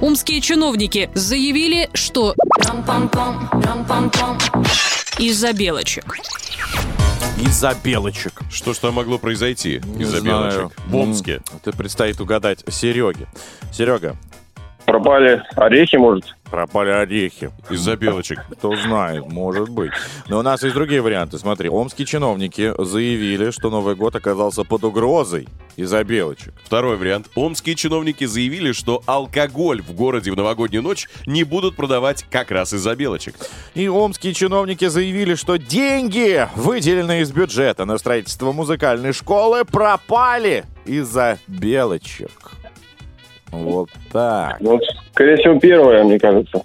Умские чиновники заявили, что из-за белочек. Из-за белочек. Что ж там могло произойти из-за белочек? В Омске. Это предстоит угадать Сереге. Серега, Пропали орехи, может? Пропали орехи. Из-за белочек. Кто знает, может быть. Но у нас есть другие варианты. Смотри, омские чиновники заявили, что Новый год оказался под угрозой из-за белочек. Второй вариант. Омские чиновники заявили, что алкоголь в городе в новогоднюю ночь не будут продавать как раз из-за белочек. И омские чиновники заявили, что деньги, выделенные из бюджета на строительство музыкальной школы, пропали из-за белочек. Вот так. Скорее всего, первое, мне кажется.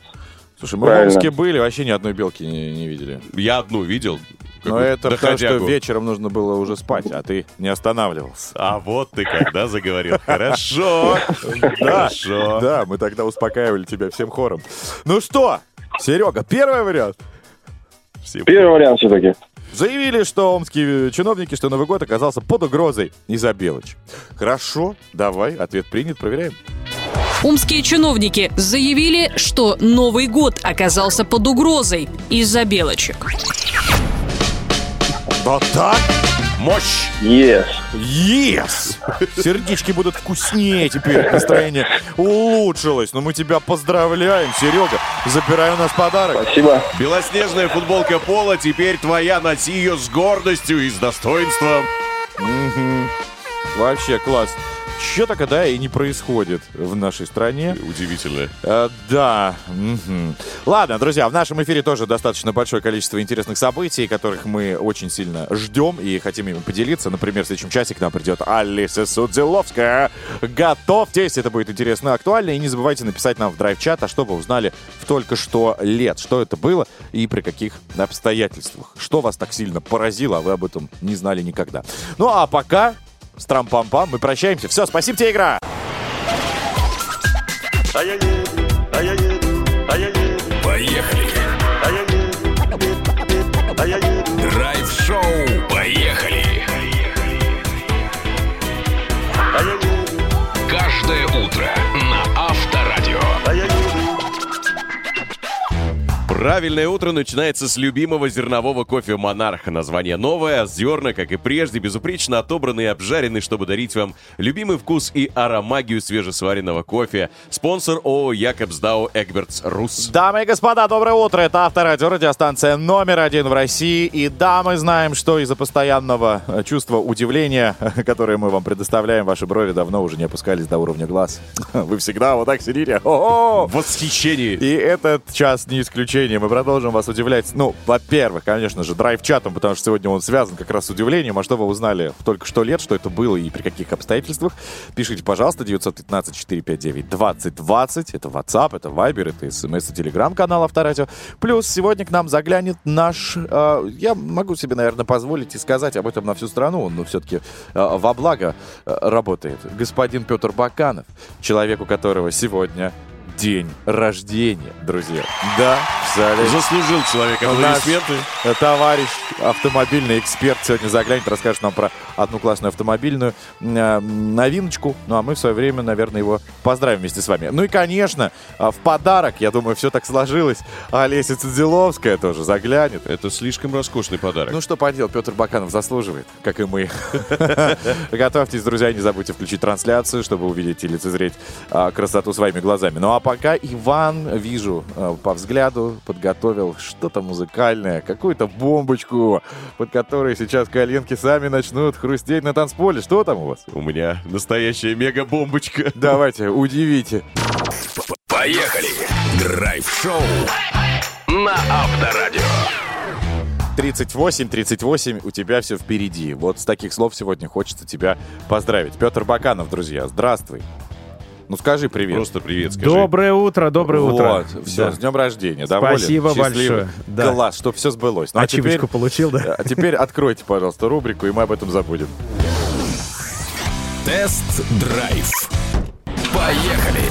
Слушай, мы Правильно. в Омске были, вообще ни одной белки не, не видели. Я одну видел. Но это потому, что вечером нужно было уже спать, а ты не останавливался. А вот ты когда заговорил. Хорошо. Хорошо. Да, мы тогда успокаивали тебя всем хором. Ну что, Серега, первый вариант. Первый вариант все-таки. Заявили, что омские чиновники, что Новый год оказался под угрозой из-за белочек. Хорошо, давай, ответ принят, проверяем. Умские чиновники заявили, что Новый год оказался под угрозой из-за белочек. Да так? Мощь! Yes. Yes! Сердечки будут вкуснее теперь, настроение улучшилось. Но мы тебя поздравляем, Серега. Забирай у нас подарок. Спасибо. Белоснежная футболка Пола теперь твоя. Носи ее с гордостью и с достоинством. Вообще класс. Что-то когда и не происходит в нашей стране. Удивительно. Э, да. мгм. Ладно, друзья, в нашем эфире тоже достаточно большое количество интересных событий, которых мы очень сильно ждем и хотим ими поделиться. Например, в следующем часе к нам придет Алиса Судзиловская. Готовьтесь, это будет интересно актуально. И не забывайте написать нам в драйв-чат, а что вы узнали в только что лет. Что это было и при каких обстоятельствах. Что вас так сильно поразило, а вы об этом не знали никогда. Ну а пока с трам-пам-пам мы прощаемся. Все, спасибо тебе, игра! Поехали! Драйв-шоу. Поехали! Каждое утро Правильное утро начинается с любимого зернового кофе «Монарха». Название новое, зерна, как и прежде, безупречно отобраны и обжарены, чтобы дарить вам любимый вкус и аромагию свежесваренного кофе. Спонсор ООО «Якобсдау Эгбертс Рус». Дамы и господа, доброе утро. Это Авторадио, радиостанция номер один в России. И да, мы знаем, что из-за постоянного э, чувства удивления, которое мы вам предоставляем, ваши брови давно уже не опускались до уровня глаз. Вы всегда вот так сидите. О-о! В восхищении. И этот час не исключение. Мы продолжим вас удивлять. Ну, во-первых, конечно же, драйв-чатом, потому что сегодня он связан как раз с удивлением. А что вы узнали в только что лет, что это было и при каких обстоятельствах? Пишите, пожалуйста, 915-459-2020. Это WhatsApp, это Viber, это смс и телеграм-канал Авторадио. Плюс сегодня к нам заглянет наш... э, я могу себе, наверное, позволить и сказать об этом на всю страну. Ну, все-таки э, во благо э, работает. Господин Петр Баканов, человек, у которого сегодня день рождения, друзья. Да, в зале. Заслужил человек Наш аплодисменты. э, товарищ, автомобильный эксперт, сегодня заглянет, расскажет нам про одну классную автомобильную э, новиночку. Ну, а мы в свое время, наверное, его поздравим вместе с вами. Ну и, конечно, э, в подарок, я думаю, все так сложилось, Олеся Цидзиловская тоже заглянет. Это слишком роскошный подарок. Ну, что поделать, Петр Баканов заслуживает, как и мы. Готовьтесь, друзья, не забудьте включить трансляцию, чтобы увидеть и лицезреть а, красоту своими глазами. Ну, а пока Иван, вижу, а, по взгляду подготовил что-то музыкальное, какую-то бомбочку, под которой сейчас коленки сами начнут хрустеть на танцполе. Что там у вас? У меня настоящая мега-бомбочка. Давайте, удивите. Поехали! Драйв-шоу на Авторадио. 38-38, у тебя все впереди. Вот с таких слов сегодня хочется тебя поздравить. Петр Баканов, друзья, здравствуй. Ну скажи привет. Просто привет скажи. Доброе утро, доброе утро. Вот, все, Да. с днем рождения. Доволен? Спасибо большое. Да. Класс, что все сбылось. Ну, а Ачивочку теперь, получил, да? а теперь откройте, пожалуйста, рубрику, и мы об этом забудем. Тест-драйв. Поехали!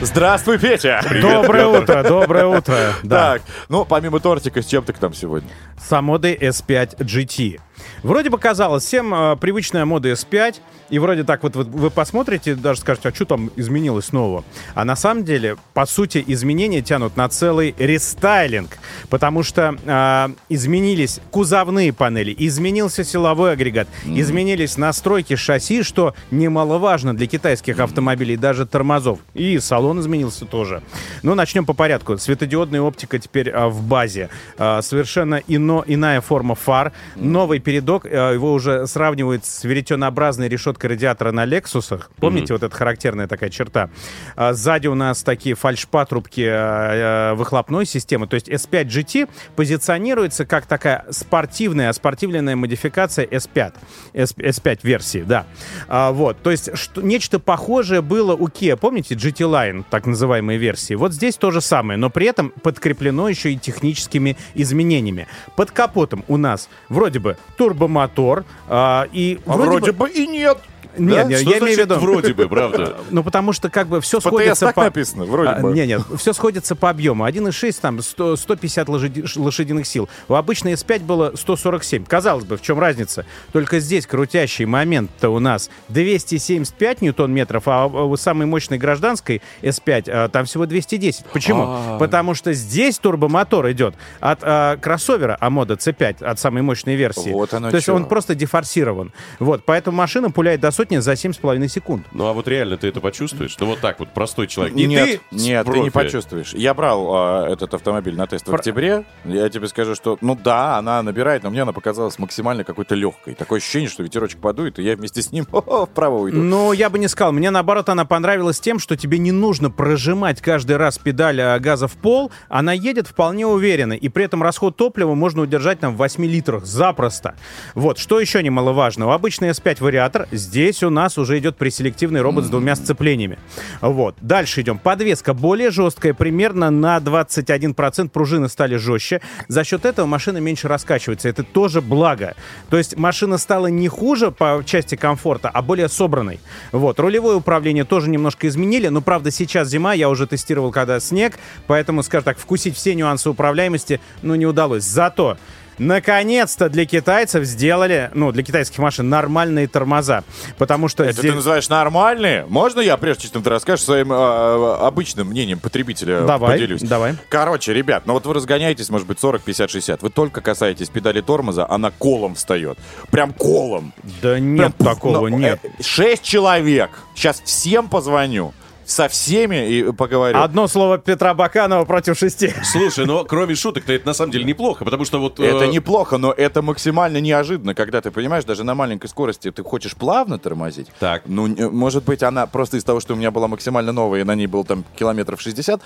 Здравствуй, Петя! Доброе утро, доброе утро. Да. Так, ну, помимо тортика, с чем ты к нам сегодня? Самоды S5 GT. Вроде бы казалось, всем э, привычная мода S5, и вроде так вот, вот вы посмотрите, даже скажете, а что там изменилось нового? А на самом деле, по сути, изменения тянут на целый рестайлинг, потому что э, изменились кузовные панели, изменился силовой агрегат, изменились настройки шасси, что немаловажно для китайских автомобилей, даже тормозов. И салон изменился тоже. Ну, начнем по порядку. Светодиодная оптика теперь а, в базе. А, совершенно ино, иная форма фар. Новый передок, а, его уже сравнивают с веретенообразной решеткой радиатора на Лексусах. Помните, вот эта характерная такая черта? А, сзади у нас такие фальшпатрубки а, а, выхлопной системы. То есть S5 GT позиционируется как такая спортивная, спортивная модификация S5. S, S5 версии, да. А, вот, то есть что, нечто похожее было у Kia. Помните GT Line, так называемые версии? Вот здесь то же самое, но при этом подкреплено еще и техническими изменениями. Под капотом у нас вроде бы турбомотор а, и А вроде бы и нет. Нет, Да? нет, Что я имею в виду... Вроде бы, правда. Ну, потому что как бы все ПТС сходится так по... написано, вроде А, бы. Не, нет, все сходится по объему. 1,6 там 100, 150 лошади- ш- лошадиных сил. У обычной S5 было 147. Казалось бы, в чем разница? Только здесь крутящий момент-то у нас 275 ньютон-метров, а у самой мощной гражданской S5 а, там всего 210. Почему? А. Потому что здесь турбомотор идет от а, кроссовера Амода C5, от самой мощной версии. Вот оно То есть он просто дефорсирован. Вот, поэтому машина пуляет до сотни за 7,5 секунд. Ну а вот реально ты это почувствуешь? Ну вот так вот, простой человек. Не нет, ты, нет, ты не профи. почувствуешь. Я брал а, этот автомобиль на тест в октябре. Я тебе скажу, что, ну да, она набирает, но мне она показалась максимально какой-то легкой. Такое ощущение, что ветерочек подует, и я вместе с ним вправо уйду. Ну, я бы не сказал. Мне, наоборот, она понравилась тем, что тебе не нужно прожимать каждый раз педаль а, газа в пол. Она едет вполне уверенно. И при этом расход топлива можно удержать там в 8 литрах запросто. Вот, что еще немаловажно. У обычной S5 вариатор здесь у нас уже идет преселективный робот с двумя сцеплениями. Вот. Дальше идем. Подвеска более жесткая. Примерно на 21% пружины стали жестче. За счет этого машина меньше раскачивается. Это тоже благо. То есть машина стала не хуже по части комфорта, а более собранной. Вот. Рулевое управление тоже немножко изменили. Но, правда, сейчас зима. Я уже тестировал, когда снег. Поэтому, скажем так, вкусить все нюансы управляемости, ну, не удалось. Зато Наконец-то для китайцев сделали, ну, для китайских машин нормальные тормоза. Потому что Это здесь- ты называешь нормальные? Можно я, прежде чем ты расскажешь, своим а, обычным мнением потребителя Давай, поделюсь? давай. Короче, ребят, ну вот вы разгоняетесь, может быть, 40, 50, 60. Вы только касаетесь педали тормоза, она колом встает. Прям колом. Да нет такого, нет. э, Шесть человек. Сейчас всем позвоню. Со всеми и поговорю. Одно слово Петра Баканова против шести. Слушай, но кроме шуток-то это на самом деле неплохо, потому что вот... Это э, неплохо, но это максимально неожиданно, когда ты понимаешь, даже на маленькой скорости ты хочешь плавно тормозить. Так. Ну, может быть, она просто из того, что у меня была максимально новая, и на ней был там километров 60,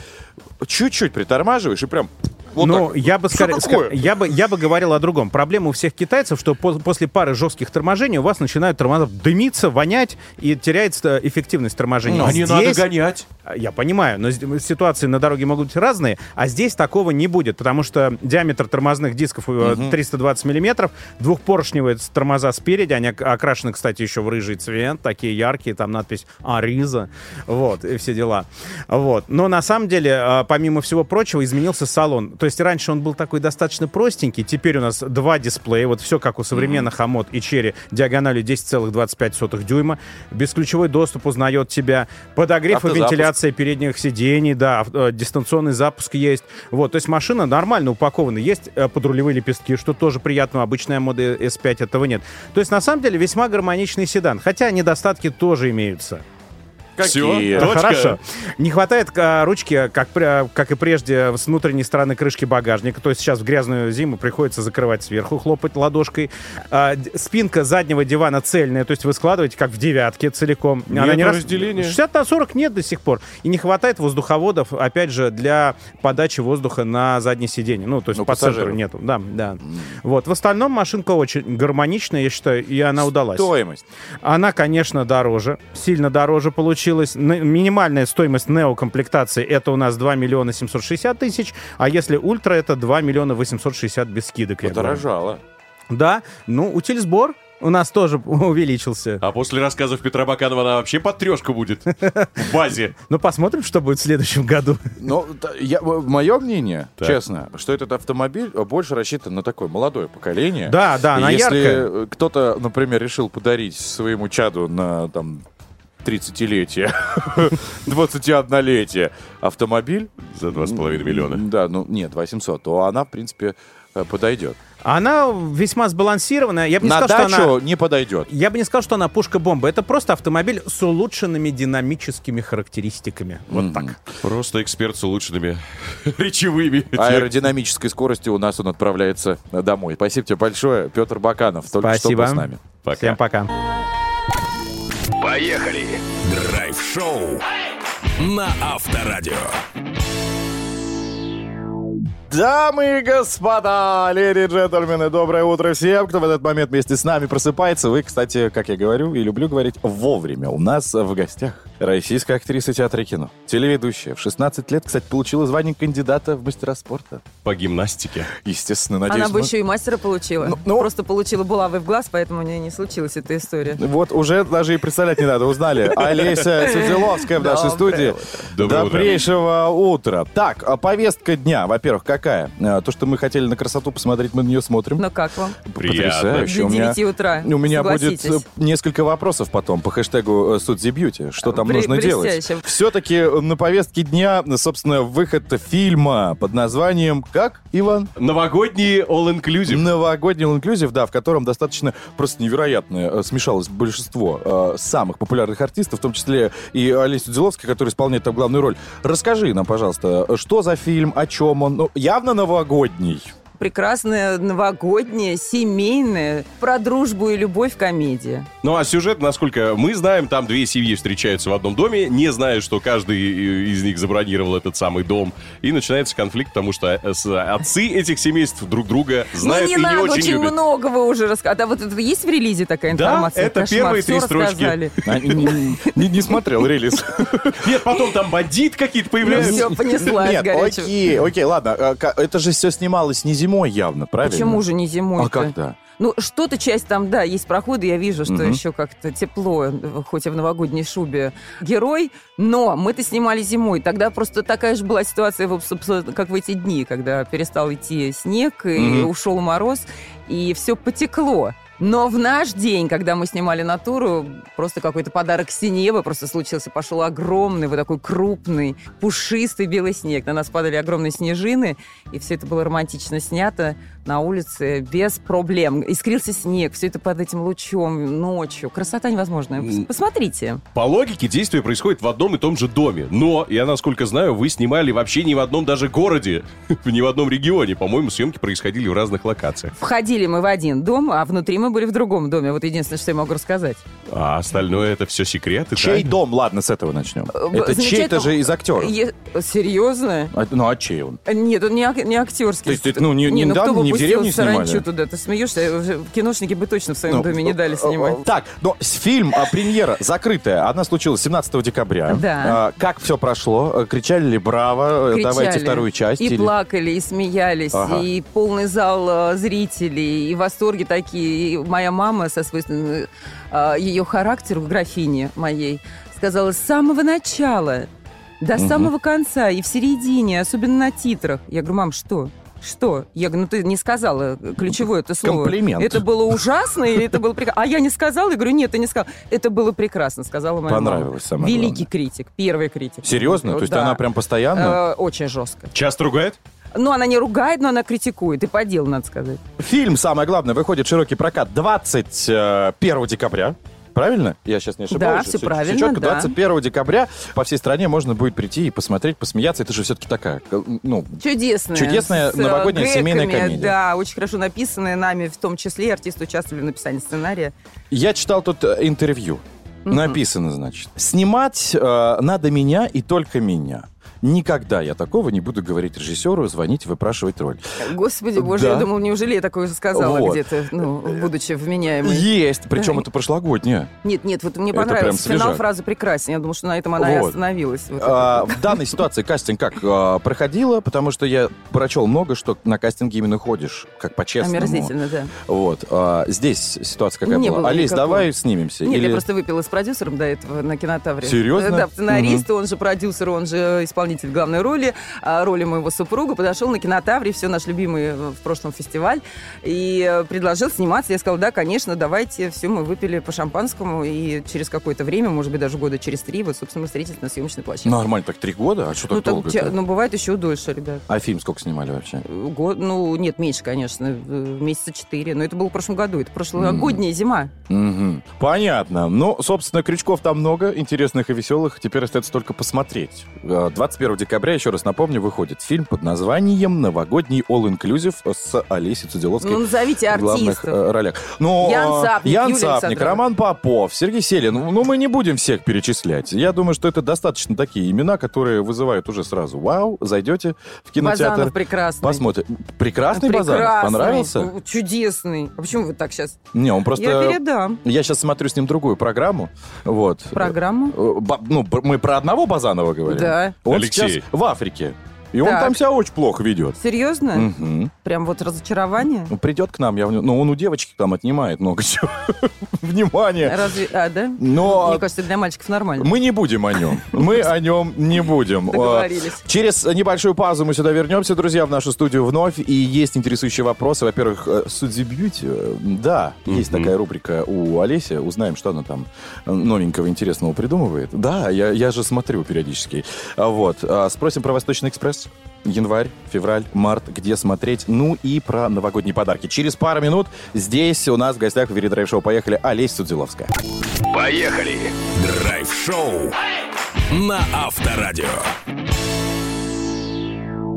чуть-чуть притормаживаешь и прям Вот ну, так. я бы, скорее- ска- я, бы, я бы говорил о другом. Проблема у всех китайцев, что по- после пары жестких торможений у вас начинают тормоза дымиться, вонять, и теряется эффективность торможения. Ну, не Здесь- надо гонять. Я понимаю, но ситуации на дороге могут быть разные, а здесь такого не будет, потому что диаметр тормозных дисков э, 320 миллиметров, двухпоршневые тормоза спереди, они ок- окрашены, кстати, еще в рыжий цвет, такие яркие, там надпись «Ариза», вот, и все дела. Вот. Но на самом деле, э, помимо всего прочего, изменился салон. То есть раньше он был такой достаточно простенький, теперь у нас два дисплея, вот все как у современных Амод и Черри, диагональю 10,25 дюйма, бесключевой доступ узнает тебя, подогрев и Автозапуск. вентиляция передних сидений, да, э, дистанционный запуск есть. Вот, то есть машина нормально упакована. Есть э, подрулевые лепестки, что тоже приятно. У обычной моды S5 этого нет. То есть, на самом деле, весьма гармоничный седан. Хотя недостатки тоже имеются. Какие? Всё? Точка. Хорошо. Не хватает а, ручки, как, как и прежде, с внутренней стороны крышки багажника. То есть сейчас в грязную зиму приходится закрывать сверху, хлопать ладошкой. А, спинка заднего дивана цельная, то есть вы складываете как в девятке целиком. Нет не раз- разделения? 60 на 40 нет до сих пор. И не хватает воздуховодов, опять же, для подачи воздуха на заднее сиденье. Ну, то есть Ну, по центру пассажиру. нету. Да, да. Вот. В остальном машинка очень гармоничная, я считаю, и она удалась. Стоимость. Она, конечно, дороже, сильно дороже получилась. Н- Минимальная стоимость нео-комплектации это у нас 2 миллиона 760 тысяч, а если ультра, это 2 миллиона 860 без скидок. Подорожало. Да, ну, утильсбор у нас тоже увеличился. А после рассказов Петра Баканова она вообще под трешку будет в базе. Ну, посмотрим, что будет в следующем году. Ну, я, мое мнение, Так. честно, что этот автомобиль больше рассчитан на такое молодое поколение. Да, да, она И Если э, кто-то, например, решил подарить своему чаду на там 30-летие, 21-летие автомобиль. За 2,5 миллиона. Да, ну нет, 800, то она, в принципе, э, подойдет. Она весьма сбалансированная. Я бы не На сказал, что дачу она... не подойдет. Я бы не сказал, что она пушка-бомба. Это просто автомобиль с улучшенными динамическими характеристиками. Вот так. Просто эксперт с улучшенными речевыми. Аэродинамической скоростью у нас он отправляется домой. Спасибо тебе большое, Петр Баканов. Только что Спасибо. был с нами. Пока. Всем пока. Поехали! Драйв-шоу на Авторадио. Дамы и господа, леди и джентльмены, доброе утро всем, кто в этот момент вместе с нами просыпается. Вы, кстати, как я говорю и люблю говорить, вовремя. У нас в гостях российская актриса театра и кино, телеведущая. В 16 лет, кстати, получила звание кандидата в мастера спорта. По гимнастике. Естественно, надеюсь. Она бы мы- еще и мастера получила. Ну, ну- Просто получила булавы в глаз, поэтому у нее не случилась эта история. Вот уже даже и представлять не надо, узнали. Олеся Судзиловская в нашей студии. Доброе утро. Добрейшего утра. Так, а повестка дня, во-первых, какая? А, То, что мы хотели на красоту посмотреть, мы на нее смотрим. Но как вам? Потрясающе. Меня, 9 утра, у меня будет э, несколько вопросов потом по хэштегу э, Судзи Бьюти. Что там нужно делать? Все-таки на повестке дня, собственно, выход фильма под названием как, Иван? Новогодний all-inclusive. Новогодний инклюзив, да, в котором достаточно просто невероятно э, смешалось большинство э, самых популярных артистов, в том числе и Олеся Дзиловская, которая исполняет там главную роль. Расскажи нам, пожалуйста, что за фильм, о чем он? Ну, явно новогодний. Прекрасная, новогодняя, семейная, про дружбу и любовь комедия. Ну а сюжет, насколько мы знаем, там две семьи встречаются в одном доме, не зная, что каждый из них забронировал этот самый дом. И начинается конфликт, потому что э, отцы этих семейств друг друга знают ну не и не надо, очень, очень, любят. много вы уже рассказали. А вот это есть в релизе такая Да, информация? это Кошмар, первые всё три строчки. А, Не, не- не смотрел релиз. Нет, потом там бандит какие-то появляются. Все, понеслась Нет, окей, окей, ладно. ка- Это же все снималось не зимой явно, правильно? Почему же не зимой А когда? Ну, что-то часть там, да, есть проходы, я вижу, что Мгм. еще как-то тепло, хоть и в новогодней шубе герой, но мы-то снимали зимой. Тогда просто такая же была ситуация, как в эти дни, когда перестал идти снег, и Мгм. ушел мороз, и все потекло. Но в наш день, когда мы снимали натуру, просто какой-то подарок с неба просто случился. Пошел огромный, вот такой крупный, пушистый белый снег. На нас падали огромные снежины, и все это было романтично снято на улице без проблем. Искрился снег, все это под этим лучом ночью. Красота невозможная. Посмотрите. По логике действие происходит в одном и том же доме. Но, я насколько знаю, вы снимали вообще ни в одном даже городе, ни в одном регионе. По-моему, съемки происходили в разных локациях. Входили мы в один дом, а внутри мы были в другом доме. Вот единственное, что я могу рассказать. А остальное это все секреты, Чей да? дом? Ладно, с этого начнем. Э, Это замечательно. чей-то же из актеров. Серьезно? А, Ну, а чей он? Нет, он не, ак- не актерский. То есть ну, не- не ну, недавно, в деревне саранчу снимали? туда? Ты смеешься? Уже Киношники бы точно в своем Ну, доме не дали снимать. Так, но фильм, а, премьера закрытая, она случилась 17 декабря. Да. А, Как все прошло? Э, Кричали ли «Браво», э, давайте Кричали. вторую часть? И или- плакали, и смеялись, Ага. и полный зал э, зрителей, и восторги такие. И моя мама со свойственным э, ее характеру, графини моей, сказала с самого начала до Мгм. самого конца и в середине, особенно на титрах. Я говорю, мам, что? Что? Я говорю, ну ты не сказала ключевое это слово. Комплимент. Это было ужасно или это было прекрасно? А я не сказала? Я говорю, нет, ты не сказала. Это было прекрасно, сказала моя мама. Понравилось, самое Великий критик, первый критик. Серьезно? То есть Да. она прям постоянно? Э, очень жестко. Часто ругает? Ну, она не ругает, но она критикует. И по делу, надо сказать. Фильм, самое главное, выходит в широкий прокат 21 декабря. Правильно? Я сейчас не ошибаюсь. Да, же? всё Всё правильно, чётко. да. 21 декабря по всей стране можно будет прийти и посмотреть, посмеяться. Это же все-таки такая, ну, Чудесная. Чудесная э, новогодняя семейная гэками, комедия. Да, очень хорошо написанная нами, в том числе артисты участвовали в написании сценария. Я читал тут э, интервью. Написано, значит. Снимать э, надо меня и только меня. Никогда я такого не буду говорить режиссеру, звонить, выпрашивать роль. Господи боже, Да. я думал, неужели я такое сказала Вот. где-то, ну, будучи вменяемой. Есть, причем это прошлогоднее. Нет, нет, вот мне понравился финал фразы прекрасен. Я думала, что на этом она и Вот. остановилась. Вот А, в данной ситуации кастинг как а, проходило, потому что я прочел много, что на кастинге именно ходишь, как по-честному. Омерзительно, да. Вот. а, здесь ситуация какая Не была? Олесь, никакого. давай снимемся. Нет, Или- я просто выпила с продюсером до этого на кинотавре. Серьезно? Да, сценарист, он же продюсер, он же исполнитель главной роли, а, роли моего супруга. Подошел на кинотавре, все наш любимый э, в прошлом фестиваль, и э, предложил сниматься. Я сказала, да, конечно, давайте. Все, мы выпили по шампанскому, и через какое-то время, может быть, даже года через три, вот, собственно, мы встретились на съемочной площадке. Нормально, так три года? А что так ну, так долго? ча- ну, бывает еще дольше, ребят. А фильм сколько снимали вообще? Год, ну, нет, меньше, конечно, э, месяца четыре. Но это было в прошлом году. Это прошлогодняя зима. Мгм. Понятно. Ну, собственно, крючков там много, интересных и веселых. Теперь остается только посмотреть. Э, 21 декабря, еще раз напомню, выходит фильм под названием «Новогодний All-Inclusive» с Олесей Цуделовской Ну, назовите в главных э, ролях. Ну, Ян Цапник, Ян Цапник. Роман Попов, Сергей Селин. Ну, мы не будем всех перечислять. Я думаю, что это достаточно такие имена, которые вызывают уже сразу «Вау!» Зайдете в кинотеатр. Базанов прекрасный. Посмотрим. Прекрасный Базанов? Прекрасный. Понравился? Ну, Чудесный. А почему вы так сейчас? Не, он просто... Я передам. Я сейчас смотрю с ним другую программу. Вот. Программу? Э, ба- ну, мы про одного Базанова говорим. Да. Он Алексей. Сейчас в Африке. И он Так. там себя очень плохо ведет. Серьезно? Мгм. Прям вот разочарование? Ну, придет к нам, я, ну, он у девочки там отнимает много чего. Внимание. Разве... А, да? Но- Мне кажется, для мальчиков нормально. Мы не будем о нем. Мы о нем не будем. Договорились. А, Через небольшую паузу мы сюда вернемся, друзья, в нашу студию вновь. И есть интересующие вопросы. Во-первых, э, Судзи Бьюти. э, Да, есть такая рубрика у Олеси. Узнаем, что она там новенького, интересного придумывает. Да, я, я же смотрю периодически. А Вот. А, Спросим про Восточный экспресс. Январь, февраль, март, где смотреть. Ну и про новогодние подарки. Через пару минут здесь у нас в гостях в Драйв Шоу поехали Олеся Судзиловская. Поехали! Драйв-шоу на Авторадио.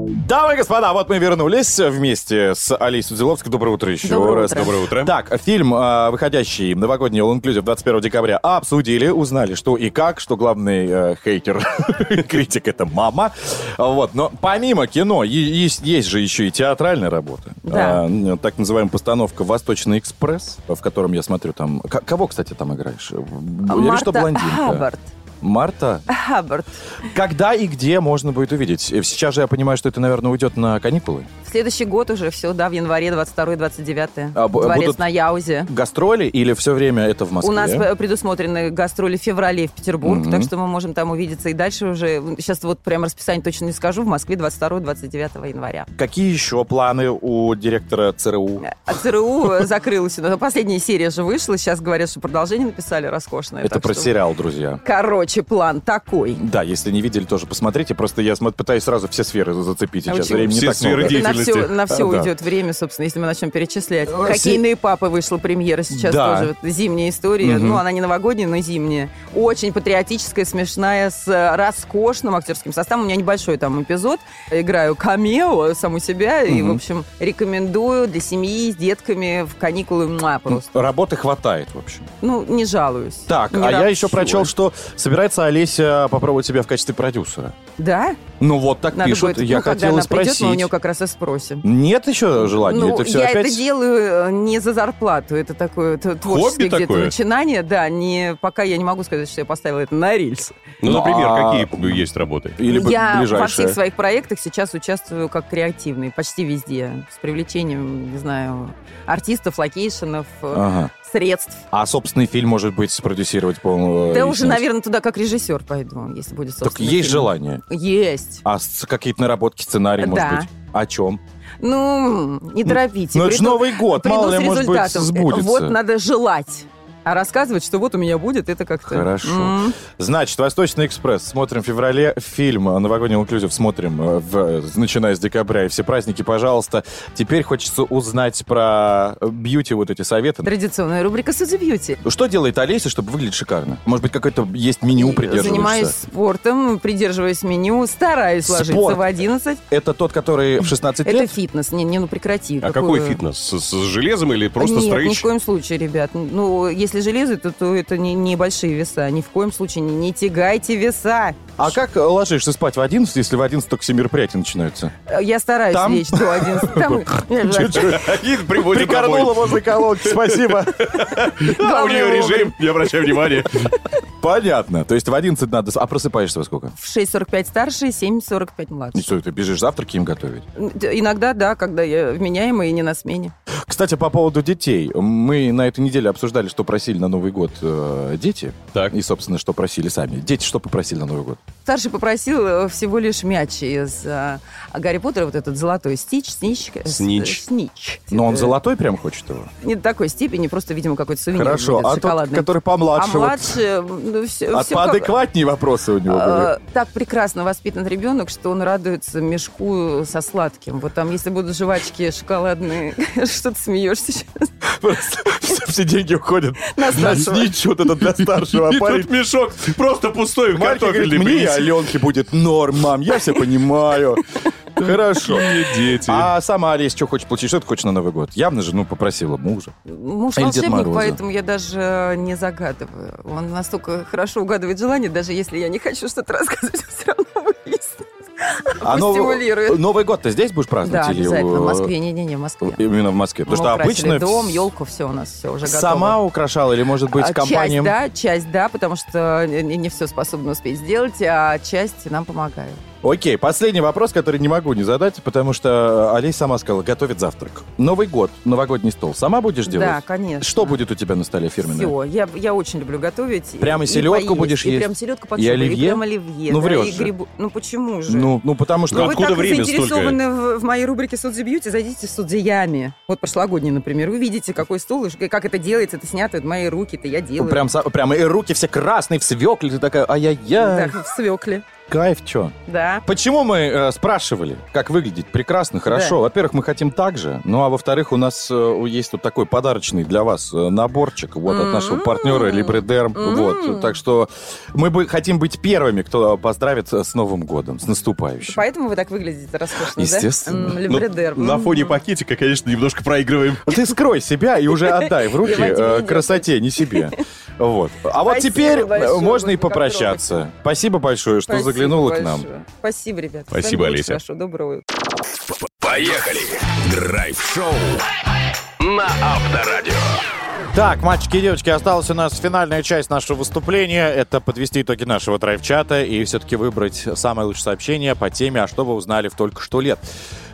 Дамы и господа, вот мы вернулись вместе с Алисой Судзиловской. Доброе утро еще Доброе раз. утро. Доброе утро. Так, фильм, а, выходящий новогодний All Inclusive 21 декабря, обсудили, узнали, что и как, что главный э, хейтер, критик — это мама. Вот, но помимо кино, есть, есть же еще и театральная работа. Да. А, так называемая постановка «Восточный экспресс», в котором я смотрю там... К- кого, кстати, там играешь? Я вижу, что Марта блондинка. Хаббард. Марта? Хаббард. Когда и где можно будет увидеть? Э, Сейчас же я понимаю, что это, наверное, уйдет на каникулы. В следующий год уже все, да, в январе 22-29. А, Дворец будут на Яузе. Гастроли или все время это в Москве? У нас э, предусмотрены гастроли в феврале в Петербург, Мгм. так что мы можем там увидеться. И дальше уже, сейчас вот прям расписание точно не скажу, в Москве 22-29 января. Какие еще планы у директора ЦРУ? А ЦРУ закрылась. Последняя серия же вышла, сейчас говорят, что продолжение написали роскошное. Это про сериал, друзья. Короче, короче, план такой. Да, если не видели, тоже посмотрите. Просто я пытаюсь сразу все сферы зацепить сейчас. Очень- Времени Все так сферы много. На все, на все Да. уйдет время, собственно, если мы начнем перечислять. Э, Хоккейные папы вышла премьера сейчас Да. тоже. Вот зимняя история. Мгм. Ну, она не новогодняя, но зимняя. Очень патриотическая, смешная, с э, роскошным актерским составом. У меня небольшой там эпизод. Играю камео саму себя. И, в общем, рекомендую для семьи с детками в каникулы. Муа, просто. Работы хватает, в общем. Ну, не жалуюсь. Так, Не а я еще прочел, что собирается Олеся попробовать себя в качестве продюсера. Да? Ну вот так Надо пишут. будет, я ну, когда хотела она придет, спросить. мы у нее как раз и спросим. Нет еще желания? Ну, это все я опять... это делаю э, не за зарплату. Это такое т- творческое где-то такое? начинание. Да, не, пока я не могу сказать, что я поставила это на рельсы. Ну, например, А- какие есть работы? Или я во ближайшее. всех своих проектах сейчас участвую как креативный, почти везде. С привлечением, не знаю, артистов, location ов, Ага. Средств. А собственный фильм, может быть, спродюсировать полного... Да уже, наверное, туда как режиссер пойду, если будет Так собственный есть фильм. желание? Есть. А какие-то наработки, сценарий, может Да. быть? О чем? Ну, не торопите. ну, это ж Приду- Новый год, мало ли, может быть, сбудется. Вот надо желать. А рассказывать, что вот у меня будет, это как-то... Хорошо. М. Значит, Восточный экспресс. Смотрим в феврале. Фильм «Новогодний инклюзив» смотрим, э, в, начиная с декабря. И все праздники, пожалуйста. Теперь хочется узнать про э, бьюти, вот эти советы. Традиционная рубрика «Сузи Бьюти». Что делает Олеся, чтобы выглядеть шикарно? Может быть, какое-то есть меню придерживаешься? Занимаюсь спортом, придерживаюсь меню, стараюсь ложиться Спорт. в 11. Это тот, который в 16 Это лет? фитнес. Не, не, ну прекрати. А какой фитнес? С, с железом или просто Нет, ни строить? в коем случае, ребят. Ну, если железо, то, то это не, не большие веса. Ни в коем случае не, не тягайте веса. А как ложишься спать в 11, если в 11 только все мероприятия начинаются? Я стараюсь Там? лечь до 11. Там- Прикорнула возле колонки, спасибо. А у нее режим, не обращай внимания. Понятно. То есть в 11 надо... А просыпаешься во сколько? В 6.45 старший, 7.45 И младший. что, ты бежишь завтраки им готовить? Иногда, да, когда я вменяемая и не на смене. Кстати, по поводу детей. Мы на этой неделе обсуждали, что просили на Новый год э, дети. Так. И, собственно, что просили сами. Дети что попросили на Новый год? Старший попросил э, всего лишь мяч из а, Гарри Поттера, вот этот золотой стич, снич. э, с- Снич. э, снич. Но он Э, золотой прям хочет его? Не до такой степени, просто, видимо, какой-то сувенир Хорошо. будет А тот, шоколадный. который помладше? А вот, младше, ну, все, а поадекватнее вопросы у него были? Э, так прекрасно воспитан ребенок, что он радуется мешку со сладким. Вот там, если будут жвачки шоколадные, что ты смеешься сейчас? Просто все, все деньги уходят На снич, вот это для старшего. И А парень тут мешок просто пустой, Марька говорит, мне и. Аленке будет норм, мам, я все понимаю. Хорошо. дети. А сама Олеся что хочет получить? Что ты хочешь на Новый год? Явно же, ну, попросила мужа. Муж Или Дед волшебник, Мороза. поэтому я даже не загадываю. Он настолько хорошо угадывает желание, даже если я не хочу что-то рассказывать, он все равно выяснит. А Пусть Нов- стимулирует. Новый год ты здесь будешь праздновать? Да, или, обязательно. В Москве. Не-не-не, в Москве. Именно в Москве. Потому Мы что обычно дом, елку, все у нас все уже готово. сама украшала или, может быть, компаниям? Часть, да, часть, да, потому что не, не все способна успеть сделать, а часть нам помогает. Окей, последний вопрос, который не могу не задать, потому что Олесь сама сказала, готовит завтрак. Новый год, новогодний стол. Сама будешь делать? Да, конечно. Что будет у тебя на столе фирменное? Все, я, я очень люблю готовить. и- Прямо и селедку поесть, будешь и есть? прям селедку под И оливье? И прям оливье. Ну, да, врешь и грибу- Ну, почему же? Ну, ну, потому что... Ну, вы откуда так время столько? заинтересованы в, в моей рубрике «Судзи Бьюти», зайдите в «Судзиями». Вот прошлогодний, например. Вы видите, какой стол, и как это делается. Это снято, это мои руки, это я делаю. Прям, прям и руки все красные, в свекле, ты такая, ай-яй-яй. Да, в свекле. Кайф, чё? Да. Почему мы э, спрашивали, как выглядит прекрасно, хорошо? Да. Во-первых, мы хотим так же, ну а во-вторых, у нас э, есть вот такой подарочный для вас э, наборчик вот от нашего партнера Либредерм. Вот, так что мы бы хотим быть первыми, кто поздравит с Новым годом, с наступающим. Поэтому вы так выглядите роскошно, Естественно. да? Ну, Лебредер. на М. фоне пакетика, конечно, немножко проигрываем. Ты скрой себя и уже отдай в руки э, красоте, не себе. Вот. А вот теперь э, можно и попрощаться. Спасибо большое, что Спасибо заглянула к нам. большое. Спасибо, ребята. Спасибо, Олеся. Хорошо, доброго утра. Поехали! Драйв-шоу на Авторадио. Так, мальчики и девочки, осталась у нас финальная часть нашего выступления. Это подвести итоги нашего драйв-чата и все-таки выбрать самое лучшее сообщение по теме «А что вы узнали в только что лет?»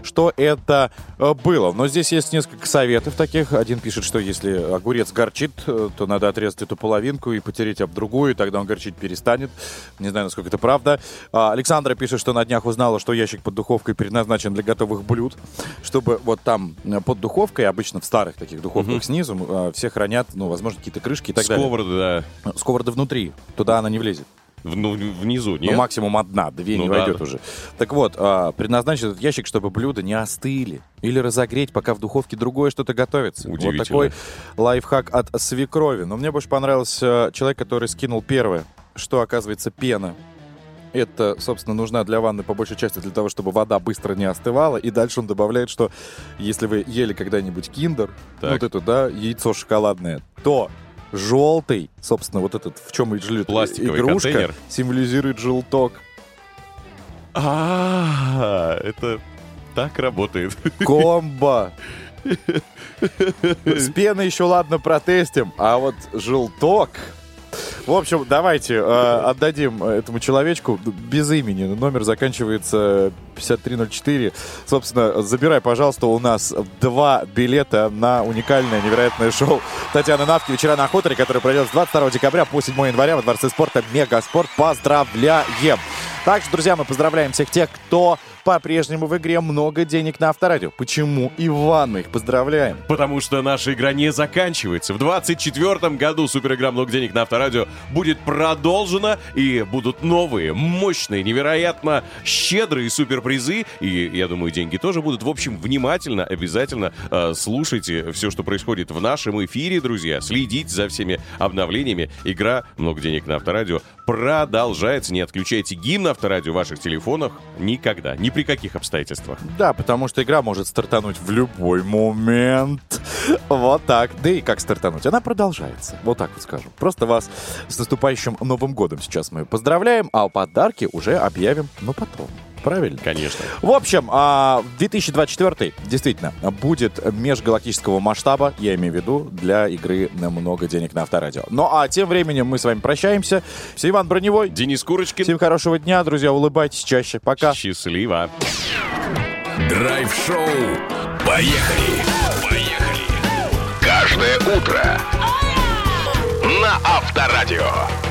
Что это э, было? Но здесь есть несколько советов таких. Один пишет, что если огурец горчит, э, то надо отрезать эту половинку и потереть об другую, и тогда он горчить перестанет. Не знаю, насколько это правда. А, Александра пишет, что на днях узнала, что ящик под духовкой предназначен для готовых блюд, чтобы вот там э, под духовкой, обычно в старых таких духовках снизу, э, все хранят, ну, возможно, какие-то крышки и так далее. Сковороды, да. Сковорода внутри, туда она не влезет. В- ну, внизу, Ну, нет? максимум одна, две Ну не да, войдет уже. Так вот, а, предназначен этот ящик, чтобы блюда не остыли. Или разогреть, пока в духовке другое что-то готовится. Вот такой лайфхак от свекрови. Но мне больше понравился человек, который скинул первое, что оказывается пена. Это, собственно, нужна для ванны по большей части для того, чтобы вода быстро не остывала. И дальше он добавляет, что если вы ели когда-нибудь киндер, Так. вот это, да, яйцо шоколадное, то желтый, собственно, вот этот, в чем и Пластиковый игрушка, контейнер. символизирует желток. А, это так работает. Комбо! С пеной еще ладно протестим, а вот желток... В общем, давайте э, отдадим этому человечку без имени. Номер заканчивается 5304. Собственно, забирай, пожалуйста, у нас два билета на уникальное, невероятное шоу Татьяны Навки «Вечера на хуторе», которое пройдет с 22 декабря по 7 января во Дворце спорта «Мегаспорт». Поздравляем! Также, друзья, мы поздравляем всех тех, кто по-прежнему в игре много денег на авторадио. Почему? Иван, мы их поздравляем. Потому что наша игра не заканчивается. В 24 году супер игра «Много денег» на Авторадио будет продолжена, и будут новые, мощные, невероятно щедрые суперпризы, и, я думаю, деньги тоже будут. В общем, внимательно, обязательно э, слушайте все, что происходит в нашем эфире, друзья. Следите за всеми обновлениями. Игра «Много денег» на Авторадио продолжается. Не отключайте гимн Авторадио в ваших телефонах никогда, ни при каких обстоятельствах. Да, потому что игра может стартануть в любой момент. Вот так. Да и как стартануть? Она продолжается. Вот так вот скажем. Просто вас с наступающим Новым годом сейчас мы поздравляем, а подарки уже объявим, но потом. Правильно? Конечно. В общем, а, 2024 действительно будет межгалактического масштаба, я имею в виду, для игры на много денег на авторадио. Ну а тем временем мы с вами прощаемся. Все Иван Броневой. Денис Курочкин. Всем хорошего дня, друзья. Улыбайтесь чаще. Пока. Счастливо. Драйв-шоу. Поехали! Поехали! Каждое утро на Авторадио.